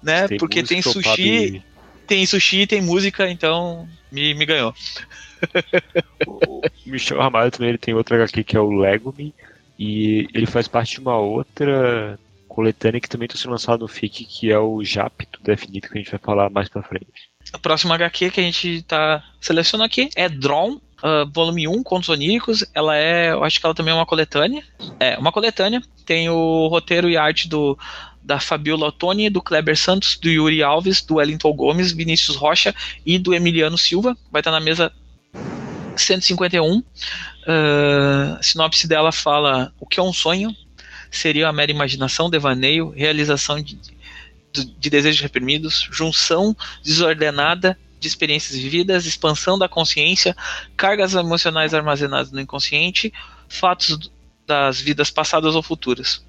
né? Tem porque tem sushi tem sushi, tem música, então me, me ganhou. o Michel Ramalho também ele tem outra HQ que é o Legumi, e ele faz parte de uma outra coletânea que também está sendo lançada no FIC, que é o Jap do Definito, que a gente vai falar mais pra frente. A próxima HQ que a gente está selecionando aqui é Drawn, Uh, volume 1, Contos Oníricos. Ela é, eu acho que ela também é uma coletânea. É, uma coletânea. Tem o roteiro e arte do da Fabiola Ottoni, do Kleber Santos, do Yuri Alves, do Wellington Gomes, Vinícius Rocha e do Emiliano Silva. Vai estar na mesa 151. Uh, a sinopse dela fala o que é um sonho, seria a mera imaginação, devaneio, realização de, de, de desejos reprimidos, junção desordenada de experiências vividas, expansão da consciência, cargas emocionais armazenadas no inconsciente, fatos das vidas passadas ou futuras.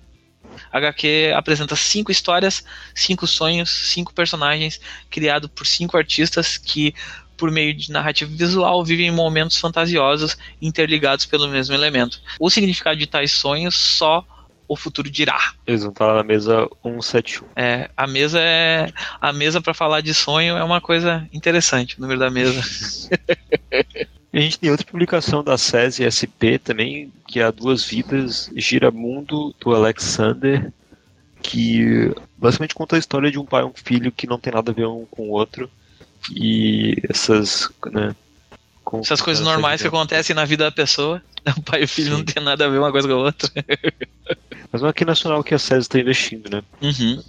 HQ apresenta cinco histórias, cinco sonhos, cinco personagens criados por cinco artistas que, por meio de narrativa visual, vivem momentos fantasiosos interligados pelo mesmo elemento. O significado de tais sonhos só o futuro dirá. Eles vão lá na mesa 171. É, a mesa é. A mesa para falar de sonho é uma coisa interessante, o número da mesa. A gente tem outra publicação da SESI SP também, que é a Duas Vidas Giramundo, do Alexander, que basicamente conta a história de um pai e um filho que não tem nada a ver um com o outro. E essas, né, essas coisas normais que acontecem na vida da pessoa. O pai e o filho Sim. não tem nada a ver uma coisa com a outra. Mas é aqui nacional que a SESI está investindo, né? Uhum.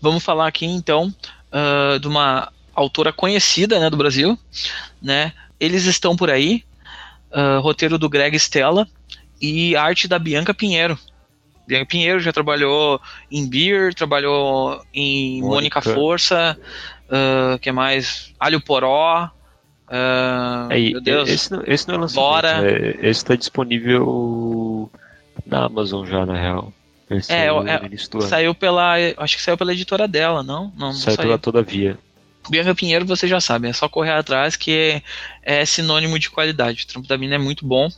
Vamos falar aqui então uh, de uma autora conhecida né, do Brasil, né? Eles estão por aí. Uh, roteiro do Greg Stella e arte da Bianca Pinheiro. Bianca Pinheiro já trabalhou em Beer, trabalhou em Mônica, Força, uh, que mais? Alho Poró. Uh, é, meu Deus. Esse, não, esse não é lançamento. Bora. É, esse está disponível na Amazon já, na real. Esse é, é saiu pela. Acho que saiu pela editora dela, não? Não, não saiu, saiu pela Todavia. Bianca Pinheiro, você já sabe, é só correr atrás que é, é sinônimo de qualidade. O trampo da mina é muito bom.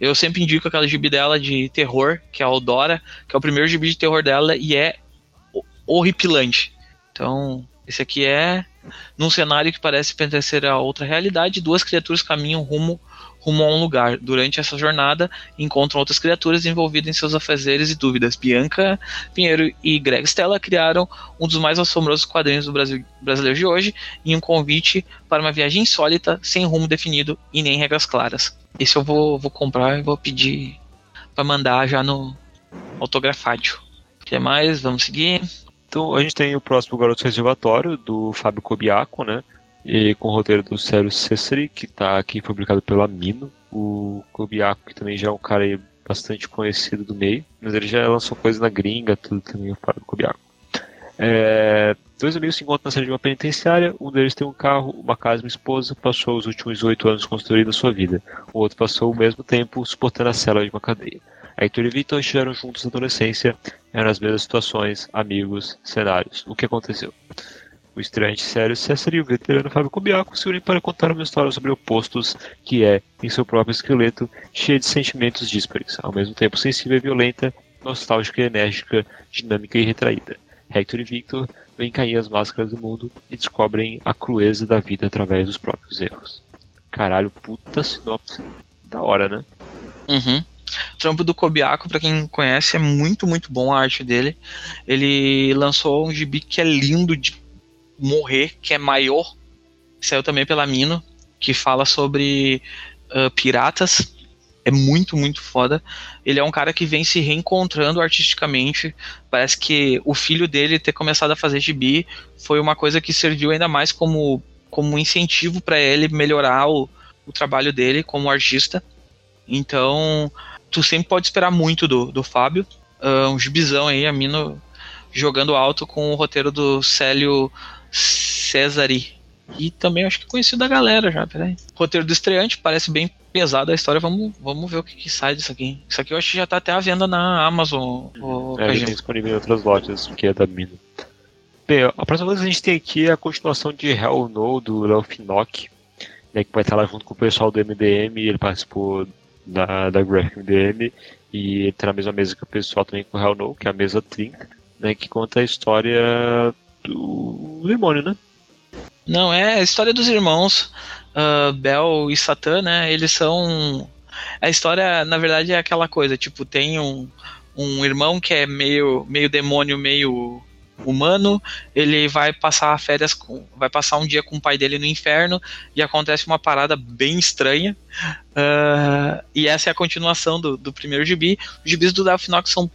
Eu sempre indico aquela gibi dela de terror, que é a Odora, que é o primeiro gibi de terror dela e é horripilante. Então, esse aqui é num cenário que parece pertencer a outra realidade, duas criaturas caminham rumo rumo a um lugar. Durante essa jornada, encontram outras criaturas envolvidas em seus afazeres e dúvidas. Bianca Pinheiro e Greg Stella criaram um dos mais assombrosos quadrinhos do Brasil, brasileiro de hoje e um convite para uma viagem insólita, sem rumo definido e nem regras claras. Esse eu vou, vou comprar e vou pedir para mandar já no autografádio. O que mais? Vamos seguir. Então a gente tem o próximo Garoto Reservatório, do Fábio Cobiaco, né? E com o roteiro do Sérgio Cessari, que está aqui publicado pela Mino. O Kobiaku, que também já é um cara bastante conhecido do meio, mas ele já lançou coisa na gringa, tudo também, o Fábio Kobiaku. É, dois amigos se encontram na sede de uma penitenciária, um deles tem um carro, uma casa e uma esposa, passou os últimos oito anos construindo a sua vida. O outro passou o mesmo tempo suportando a cela de uma cadeia. Heitor e Victor estiveram juntos na adolescência, eram as mesmas situações, amigos, cenários. O que aconteceu? O estreante sério César e o veterano Fábio Cubiaco se unem para contar uma história sobre opostos que é, em seu próprio esqueleto, cheia de sentimentos díspares, ao mesmo tempo sensível e violenta, nostálgica e enérgica, dinâmica e retraída. Hector e Victor vêm cair as máscaras do mundo e descobrem a crueza da vida através dos próprios erros. Caralho, puta sinopse. Da hora, né? Uhum. O trampo do Kobiaco, para quem conhece, é muito, muito bom a arte dele. Ele lançou um gibi que é lindo de morrer, que é maior, saiu também pela Mino, que fala sobre uh, piratas. É muito, muito foda. Ele é um cara que vem se reencontrando artisticamente. Parece que o filho dele ter começado a fazer gibi foi uma coisa que serviu ainda mais como, como incentivo para ele melhorar o, o trabalho dele como artista. Então, tu sempre pode esperar muito do, do Fábio. Uh, um gibizão aí, a Mino jogando alto com o roteiro do Célio Cesari. E também acho que conhecido da galera já, peraí. Roteiro do estreante, parece bem pesado a história. Vamos, vamos ver o que, que sai disso aqui. Isso aqui eu acho que já tá até à venda na Amazon. O, é, já tem disponível em outras lojas, que é da Mina. Bem, a próxima coisa que a gente tem aqui é a continuação de Hell No, do Léo né, que vai estar lá junto com o pessoal do MDM, ele participou da, da Graphic MDM, e ele tá na mesma mesa que o pessoal também com Hell No, que é a mesa 30, né, que conta a história do demônio, né? Não, é a história dos irmãos uh, Bel e Satã, né? Eles são. A história, na verdade, é aquela coisa: tipo, tem um, um irmão que é meio, meio demônio, meio humano, ele vai passar férias com, vai passar um dia com o pai dele no inferno e acontece uma parada bem estranha. Uh, e essa é a continuação do, do primeiro gibi. Os gibis do Delphi Nox são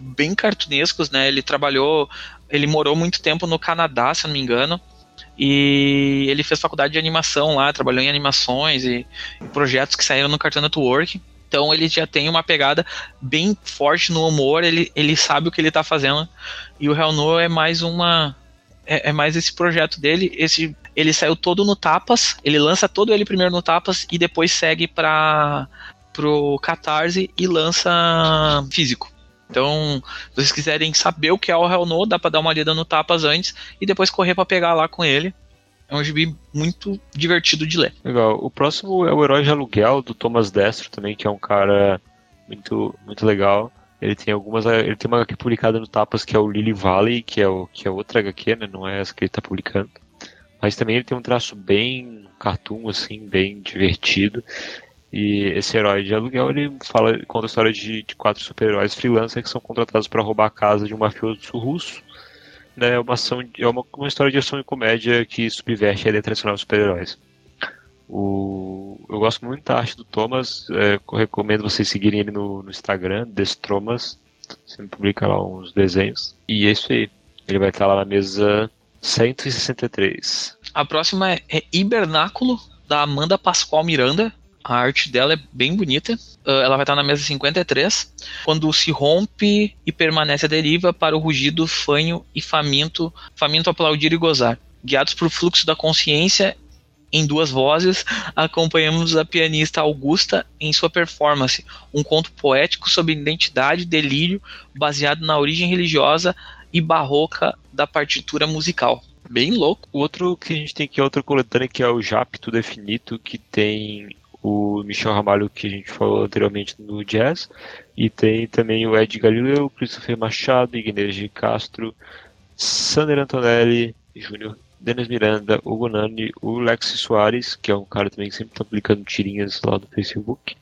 bem cartunescos, né? Ele trabalhou ele morou muito tempo no Canadá, se não me engano. E ele fez faculdade de animação lá, trabalhou em animações e, e projetos que saíram no Cartoon Network. Então ele já tem uma pegada bem forte no humor, ele, ele sabe o que ele está fazendo. E o Hell No é mais uma. É, é, mais esse projeto dele. Esse, ele saiu todo no Tapas, ele lança todo ele primeiro no Tapas e depois segue para pro Catarse e lança físico. Então, se vocês quiserem saber o que é o Hell No, dá pra dar uma lida no Tapas antes e depois correr para pegar lá com ele. É um gibi muito divertido de ler. Legal. O próximo é o Herói de Aluguel, do Thomas Destro também, que é um cara muito, muito legal. Ele tem algumas. Ele tem uma HQ publicada no Tapas que é o Lily Valley, que é, o, que é outra HQ, né? Não é essa que ele tá publicando. Mas também ele tem um traço bem cartoon, assim, bem divertido. E esse herói de aluguel, ele fala, conta a história de, de quatro super-heróis freelancers que são contratados para roubar a casa de um mafioso russo. Né, é uma, ação, é uma, uma história de ação e comédia que subverte a ideia tradicional dos super-heróis. O, eu gosto muito da arte do Thomas, é, recomendo vocês seguirem ele no, no Instagram, Destromas, sempre publica lá uns desenhos. E é isso aí, ele vai estar lá na mesa 163. A próxima é, é Hibernáculo, da Amanda Pascoal Miranda. A arte dela é bem bonita. Uh, ela vai estar na mesa 53. Quando se rompe e permanece a deriva para o rugido, fanho e faminto, faminto aplaudir e gozar. Guiados por fluxo da consciência em duas vozes, acompanhamos a pianista Augusta em sua performance, um conto poético sobre identidade e delírio baseado na origem religiosa e barroca da partitura musical. Bem louco. O outro que a gente tem aqui é outro coletânea que é o Japto Definito, que tem o Michel Ramalho que a gente falou anteriormente no Jazz, e tem também o Ed Galileu, Christopher Machado, Ignez de Castro, Sander Antonelli, Júnior, Denis Miranda, o Gonani, o Lexi Soares, que é um cara também que sempre está publicando tirinhas lá no Facebook,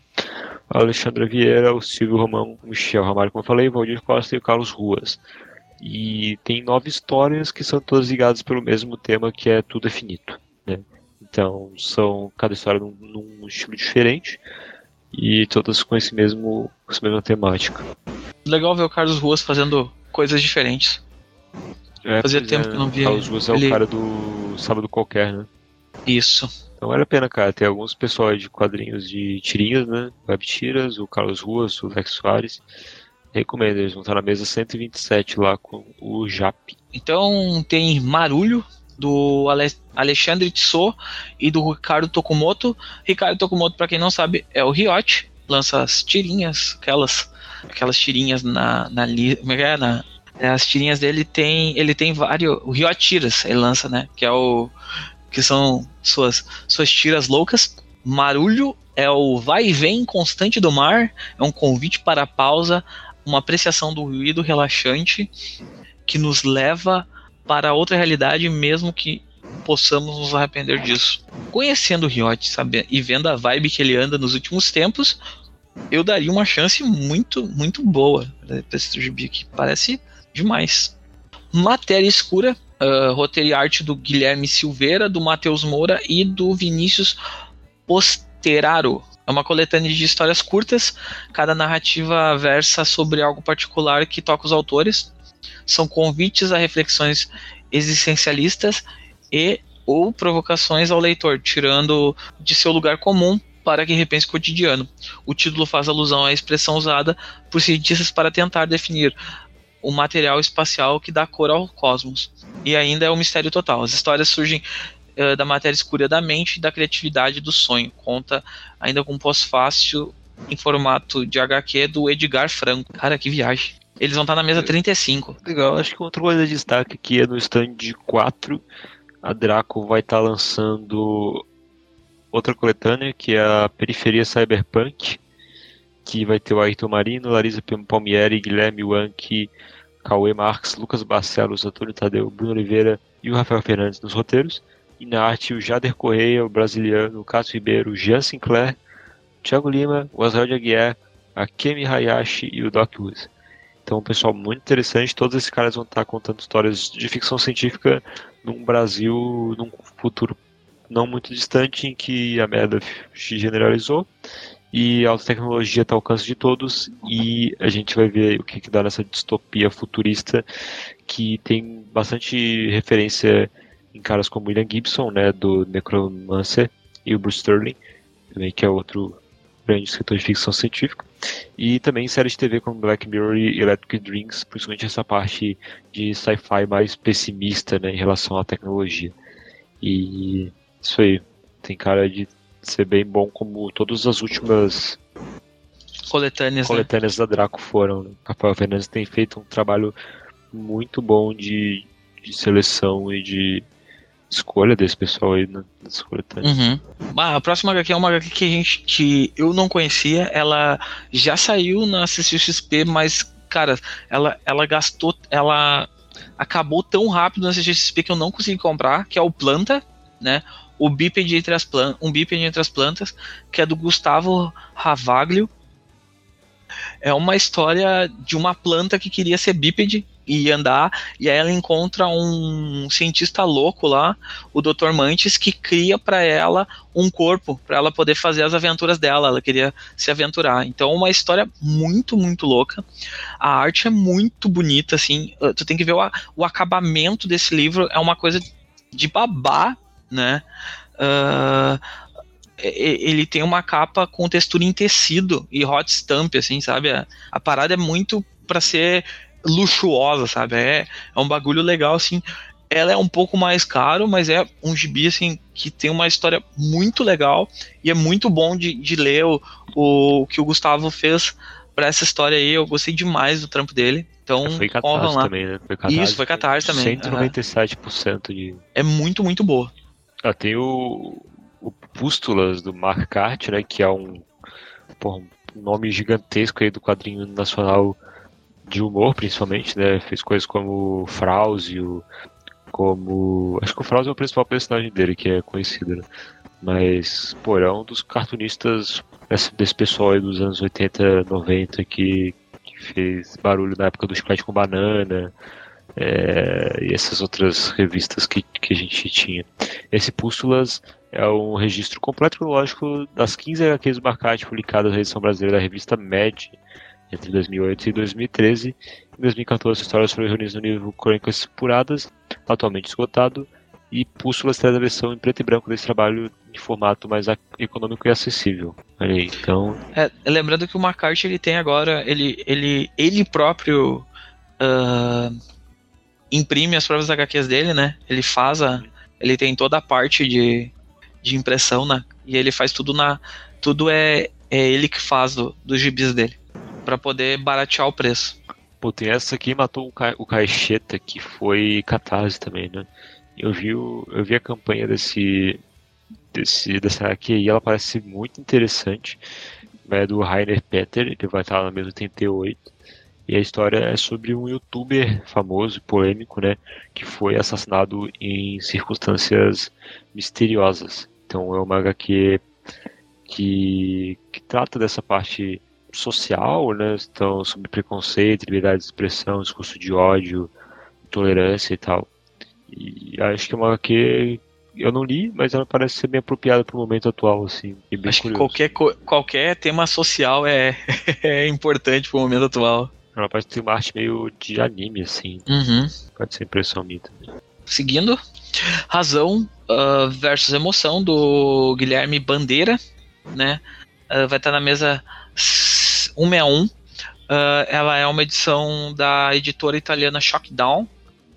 a Alexandra Vieira, o Silvio Romão, o Michel Ramalho, como eu falei, o Valdir Costa e o Carlos Ruas. E tem nove histórias que são todas ligadas pelo mesmo tema que é Tudo é Finito. Né? Então, são cada história num, num estilo diferente e todas com esse mesmo com essa mesma temática. Legal ver o Carlos Ruas fazendo coisas diferentes. É, Fazia tempo é, que eu não via. Carlos Ruas é ele... o cara do Sábado Qualquer, né? Isso. Então vale a pena, cara. Tem alguns pessoal de quadrinhos de tirinhas, né? Web tiras, o Carlos Ruas, o Lex Soares. Recomendo, eles vão estar na mesa 127 lá com o Jap. Então tem Marulho, do Ale Alexandre Tissot e do Ricardo Tokumoto. Ricardo Tokumoto, para quem não sabe, é o Riot, lança as tirinhas, aquelas aquelas tirinhas na na, como é é? na é, as tirinhas dele tem ele tem vários o Riot Tiras ele lança, né, que é o que são suas suas tiras loucas. Marulho é o vai e vem constante do mar, é um convite para a pausa, uma apreciação do ruído relaxante que nos leva para outra realidade, mesmo que possamos nos arrepender disso. Conhecendo o Riot, e vendo a vibe que ele anda nos últimos tempos, eu daria uma chance muito, muito boa para esse gibi aqui. Parece demais. Matéria Escura, uh, roteiro e arte do Guilherme Silveira, do Matheus Moura e do Vinícius Posteraro. É uma coletânea de histórias curtas, cada narrativa versa sobre algo particular que toca os autores. São convites a reflexões existencialistas e ou provocações ao leitor, tirando de seu lugar comum para que repense o cotidiano. O título faz alusão à expressão usada por cientistas para tentar definir o material espacial que dá cor ao cosmos. E ainda é um mistério total. As histórias surgem uh, da matéria escura da mente e da criatividade do sonho. Conta ainda com um pós-fácil em formato de HQ do Edgar Franco. Cara, que viagem. Eles vão estar na mesa 35. Legal, acho que outra coisa de destaque aqui é no stand 4. A Draco vai estar lançando outra coletânea, que é a Periferia Cyberpunk, que vai ter o Ayrton Marino, Larissa Palmieri, Guilherme Wank, Cauê Marques, Lucas Barcelos, Antônio Tadeu, Bruno Oliveira e o Rafael Fernandes nos roteiros. E na arte, o Jader Correia, o brasiliano, o Cássio Ribeiro, o Jean Sinclair, o Thiago Lima, o Oswald de Aguiar, a Kemi Hayashi e o Doc Woods. Então, pessoal muito interessante. Todos esses caras vão estar contando histórias de ficção científica num Brasil, num futuro não muito distante, em que a merda se generalizou e a alta tecnologia está ao alcance de todos e a gente vai ver o que, que dá nessa distopia futurista que tem bastante referência em caras como William Gibson, né, do Necromancer, e o Bruce Sterling, também que é outro grande escritor de ficção científica. E também séries de TV como Black Mirror e Electric Dreams, principalmente essa parte de sci-fi mais pessimista né, em relação à tecnologia. E isso aí, tem cara de ser bem bom como todas as últimas coletâneas, né? coletâneas né? da Draco foram. Né? Rafael Fernandes tem feito um trabalho muito bom de, de seleção e de escolha desse pessoal aí nas coletâneas. Uhum. Ah, a próxima HQ é uma HQ que a gente que eu não conhecia, ela já saiu na CCXP, mas cara, ela ela gastou, ela acabou tão rápido na CCXP que eu não consegui comprar, que é o Planta, né? O bípede entre as plantas, um bípede entre as plantas, que é do Gustavo Ravaglio. É uma história de uma planta que queria ser bípede e andar, e aí ela encontra um cientista louco lá, o Dr. Mantis, que cria para ela um corpo para ela poder fazer as aventuras dela. Ela queria se aventurar. Então, uma história muito, muito louca. A arte é muito bonita, assim. Uh, tu tem que ver o, o acabamento desse livro, é uma coisa de babá, né? Uh, ele tem uma capa com textura em tecido e hot stamp, assim, sabe? A, a parada é muito para ser luxuosa, sabe? É, é um bagulho legal, assim. Ela é um pouco mais caro, mas é um gibi, assim, que tem uma história muito legal e é muito bom de, de ler o, o que o Gustavo fez para essa história aí. Eu gostei demais do trampo dele. Então, foi catarse lá. também, né? Foi catarse, Isso, foi catarse também. 197% de. É muito, muito boa. Ah, tem o, o Pústulas do Mark Cart, né? Que é um, porra, um nome gigantesco aí do quadrinho nacional de humor, principalmente, né? Fez coisas como Frauzio, como. Acho que o Frauzio é o principal personagem dele, que é conhecido, né? Mas, pô, é um dos cartunistas desse, desse pessoal aí dos anos 80, 90 que, que fez barulho na época do Chiclete com Banana. É, e essas outras revistas que, que a gente tinha. Esse Pústulas é um registro completo cronológico das 15 HQs do Marcate publicadas na edição brasileira da revista Med entre 2008 e 2013. Em 2014, histórias foram reunidas no livro Crônicas Puradas, atualmente esgotado, e Pústulas traz a versão em preto e branco desse trabalho em formato mais econômico e acessível. Aí, então. É, lembrando que o McCarthy ele tem agora, ele, ele, ele próprio uh, imprime as próprias HQs dele, né? Ele faz a, ele tem toda a parte de, de impressão, né? E ele faz tudo na, tudo é, é ele que faz do, dos gibis dele, para poder baratear o preço. Pô, tem essa aqui matou o, Ca, o Caixeta, que foi catarse também, né? Eu vi, o, eu vi a campanha desse, desse dessa aqui e ela parece muito interessante. É do Rainer Peter, ele vai estar no mesmo 88. E a história é sobre um youtuber famoso polêmico, né? Que foi assassinado em circunstâncias misteriosas. Então é uma HQ que, que trata dessa parte social, né? Então, sobre preconceito, liberdade de expressão, discurso de ódio, intolerância e tal. E acho que é uma HQ eu não li, mas ela parece ser bem apropriada para o momento atual, assim. acho curioso. que qualquer, qualquer tema social é, é importante para o momento atual. Ela parece ter uma arte meio de anime, assim. Uhum. Pode ser impressão minha também. Seguindo, Razão uh, versus Emoção, do Guilherme Bandeira, né? Uh, vai estar na mesa 161. Uh, ela é uma edição da editora italiana Shockdown,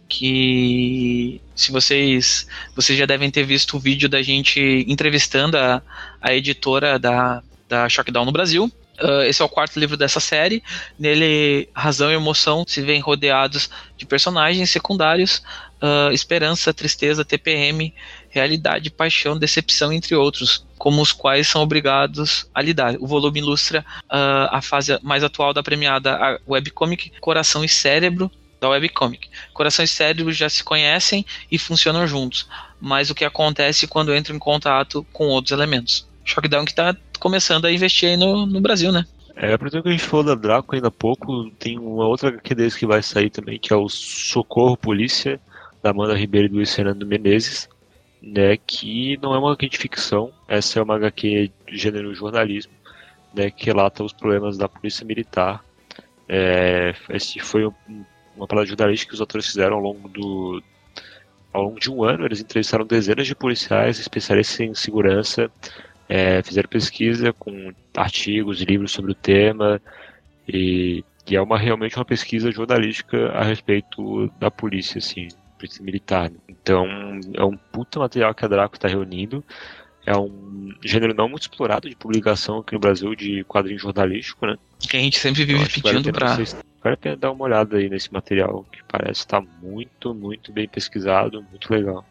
que se vocês vocês já devem ter visto o vídeo da gente entrevistando a, a editora da, da Shockdown no Brasil. Uh, esse é o quarto livro dessa série. Nele, razão e emoção se veem rodeados de personagens secundários, uh, esperança, tristeza, TPM, realidade, paixão, decepção, entre outros, como os quais são obrigados a lidar. O volume ilustra uh, a fase mais atual da premiada webcomic Coração e Cérebro, da webcomic. Coração e cérebro já se conhecem e funcionam juntos, mas o que acontece quando entram em contato com outros elementos? Shockdown que está começando a investir aí no, no Brasil, né? É, aproveitando que a gente falou da Draco ainda há pouco, tem uma outra deles que vai sair também, que é o Socorro Polícia, da Amanda Ribeiro e do Luiz Fernando Menezes, né, que não é uma HQ de ficção, essa é uma HQ de gênero jornalismo, né, que relata os problemas da polícia militar. É, esse foi um uma parada jornalística que os autores fizeram ao longo do ao longo de um ano. Eles entrevistaram dezenas de policiais, especialistas em segurança, é, fizeram pesquisa com artigos e livros sobre o tema e, e, é uma realmente uma pesquisa jornalística a respeito da polícia, assim, militar. Então é um puta material que a Draco está reunindo. É um gênero não muito explorado de publicação aqui no Brasil de quadrinho jornalístico, né? Que a gente sempre vive pedindo para vale a pena dar uma olhada aí nesse material, que parece estar muito, muito bem pesquisado, muito legal.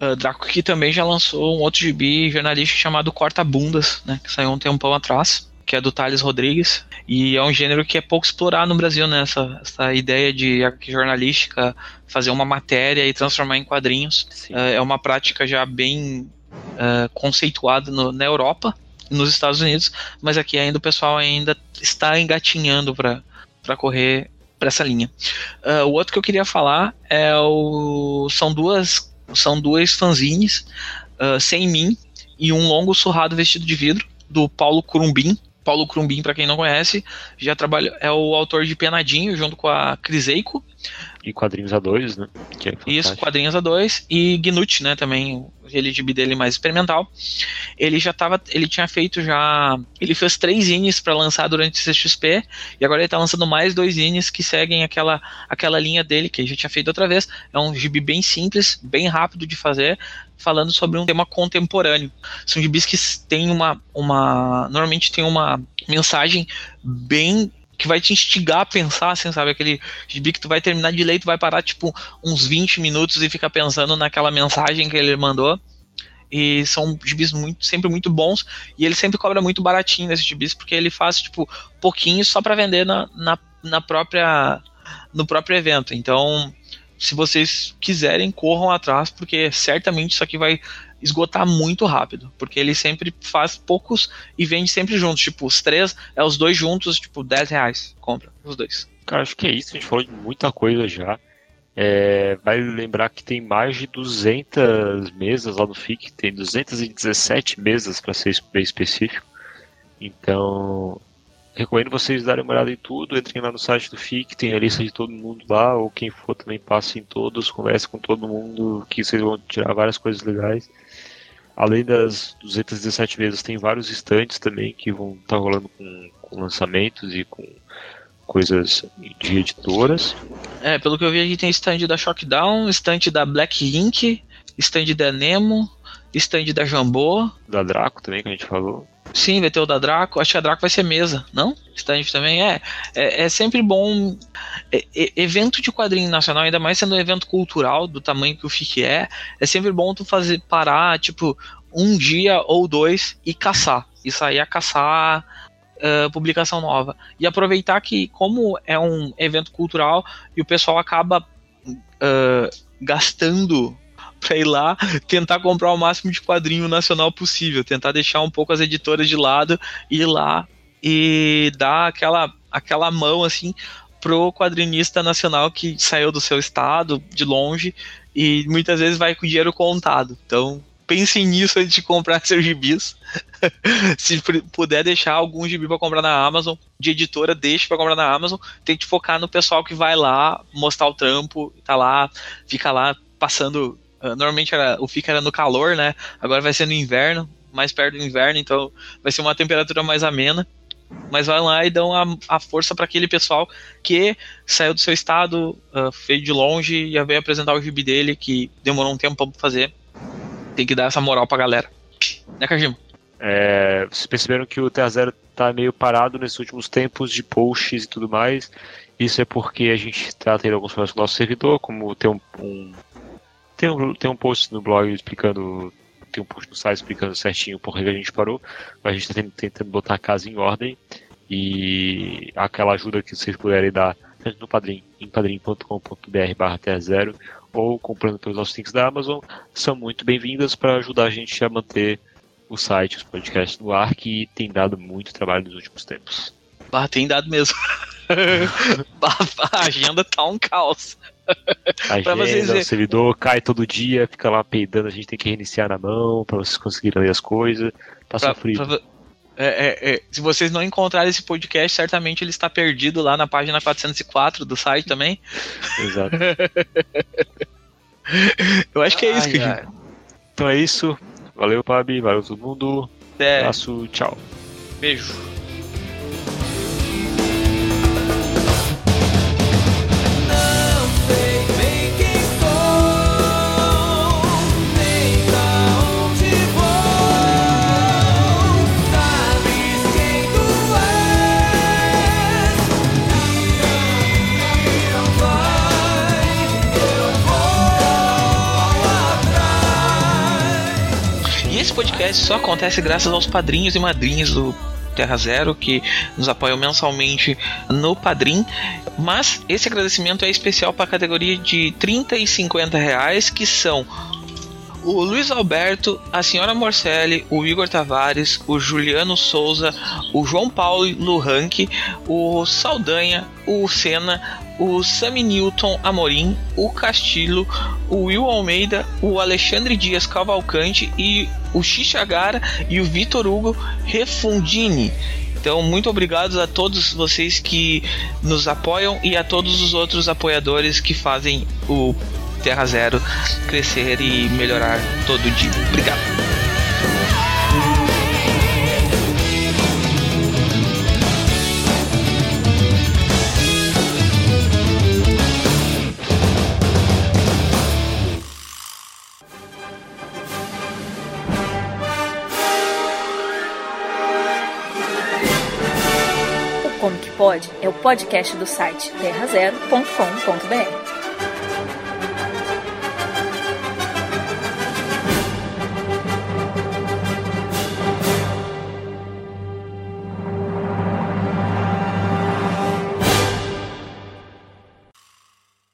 Uh, Draco que também já lançou um outro gibi jornalístico chamado Corta Bundas, né, que saiu um tempão atrás, que é do Thales Rodrigues, e é um gênero que é pouco explorado no Brasil, né, essa, essa ideia de jornalística, fazer uma matéria e transformar em quadrinhos. Uh, é uma prática já bem uh, conceituada no, na Europa, nos Estados Unidos, mas aqui ainda o pessoal ainda está engatinhando para correr para essa linha. Uh, o outro que eu queria falar é o são duas são duas fanzines, sem mim e um longo surrado vestido de vidro do Paulo Crumbin. Paulo Crumbin, para quem não conhece, já trabalha é o autor de Penadinho junto com a Criseico. E quadrinhos A2, né? É Isso, quadrinhos A2 e Gnut, né, também aquele gibi dele mais experimental. Ele já tava, ele tinha feito já, ele fez três zines para lançar durante o CXP e agora ele tá lançando mais dois zines que seguem aquela, aquela linha dele que ele já tinha feito outra vez. É um gibi bem simples, bem rápido de fazer, falando sobre um tema contemporâneo. São gibis que tem uma, uma normalmente tem uma mensagem bem que vai te instigar a pensar, assim, sabe? Aquele gibi que tu vai terminar de ler tu vai parar, tipo, uns 20 minutos e ficar pensando naquela mensagem que ele mandou. E são gibis muito, sempre muito bons. E ele sempre cobra muito baratinho nesses gibis, porque ele faz, tipo, pouquinho só para vender na, na, na própria no próprio evento. Então, se vocês quiserem, corram atrás, porque certamente isso aqui vai esgotar muito rápido, porque ele sempre faz poucos e vende sempre juntos. Tipo, os três, é os dois juntos, tipo, 10 reais. Compra os dois. Cara, acho que é isso. A gente falou de muita coisa já. É, vai lembrar que tem mais de 200 mesas lá no FIC, tem 217 mesas para ser bem específico. Então, recomendo vocês darem uma olhada em tudo, entrem lá no site do FIC, tem a lista de todo mundo lá, ou quem for também passe em todos, converse com todo mundo, que vocês vão tirar várias coisas legais. Além das 217 mesas, tem vários estantes também que vão estar tá rolando com, com, lançamentos e com coisas de editoras. É, pelo que eu vi aqui tem stand da Shockdown, stand da Black Ink, stand da Nemo, stand da Jambô. Da Draco também, que a gente falou. Sim, vai ter o da Draco. Acho que a Draco vai ser mesa, não? Stand também é. É, é sempre bom. É, é, evento de quadrinho nacional, ainda mais sendo um evento cultural do tamanho que o FIC é, é sempre bom tu fazer parar, tipo, um dia ou dois e caçar. E sair a caçar uh, publicação nova. E aproveitar que, como é um evento cultural e o pessoal acaba uh, gastando para ir lá tentar comprar o máximo de quadrinho nacional possível, tentar deixar um pouco as editoras de lado e ir lá e dar aquela, aquela mão assim pro quadrinista nacional que saiu do seu estado, de longe, e muitas vezes vai com dinheiro contado. Então, pensem nisso antes de comprar seus gibis. Se puder deixar algum gibi para comprar na Amazon, de editora, deixe para comprar na Amazon. Tente focar no pessoal que vai lá mostrar o trampo, tá lá, fica lá passando normalmente era, o FIC era no calor, né? Agora vai ser no inverno, mais perto do inverno, então vai ser uma temperatura mais amena. Mas vai lá e dão a, a força para aquele pessoal que saiu do seu estado, uh, veio de longe e veio apresentar o gibi dele, que demorou um tempo para fazer. Tem que dar essa moral pra galera. Né, Kajima? É, vocês perceberam que o Terra Zero tá meio parado nesses últimos tempos de posts e tudo mais. Isso é porque a gente está tendo alguns problemas com o nosso servidor, como ter um, um tem um, tem um post no blog explicando. Tem um post no site explicando certinho por que a gente parou. Mas a gente está tentando botar a casa em ordem. E aquela ajuda que vocês puderem dar, tanto no Padrim, em padrim.com.br barra zero ou comprando pelos nossos links da Amazon, são muito bem-vindas para ajudar a gente a manter o site, os podcasts no ar, que tem dado muito trabalho nos últimos tempos. Bah, tem dado mesmo. a agenda tá um caos. A agenda, vocês o servidor cai todo dia, fica lá peidando, a gente tem que reiniciar na mão para vocês conseguirem ler as coisas. Tá pra, sofrido. Pra, é, é, é, se vocês não encontrarem esse podcast, certamente ele está perdido lá na página 404 do site também. Exato. Eu acho que é isso, ai, Então é isso. Valeu, Pabi. Valeu todo mundo. É. Abraço. Tchau. Beijo. Podcast só acontece graças aos padrinhos e madrinhas do Terra Zero que nos apoiam mensalmente no Padrim. Mas esse agradecimento é especial para a categoria de 30 e 50 reais, que são o Luiz Alberto, a senhora Morcelli, o Igor Tavares, o Juliano Souza, o João Paulo Luhank, o Saldanha, o Senna, o Sami Newton Amorim, o Castilho, o Will Almeida, o Alexandre Dias Cavalcante e o Xixagara e o Vitor Hugo Refundini. Então, muito obrigado a todos vocês que nos apoiam e a todos os outros apoiadores que fazem o Terra Zero crescer e melhorar todo dia. Obrigado. Pode? É o podcast do site terrazero.com.br.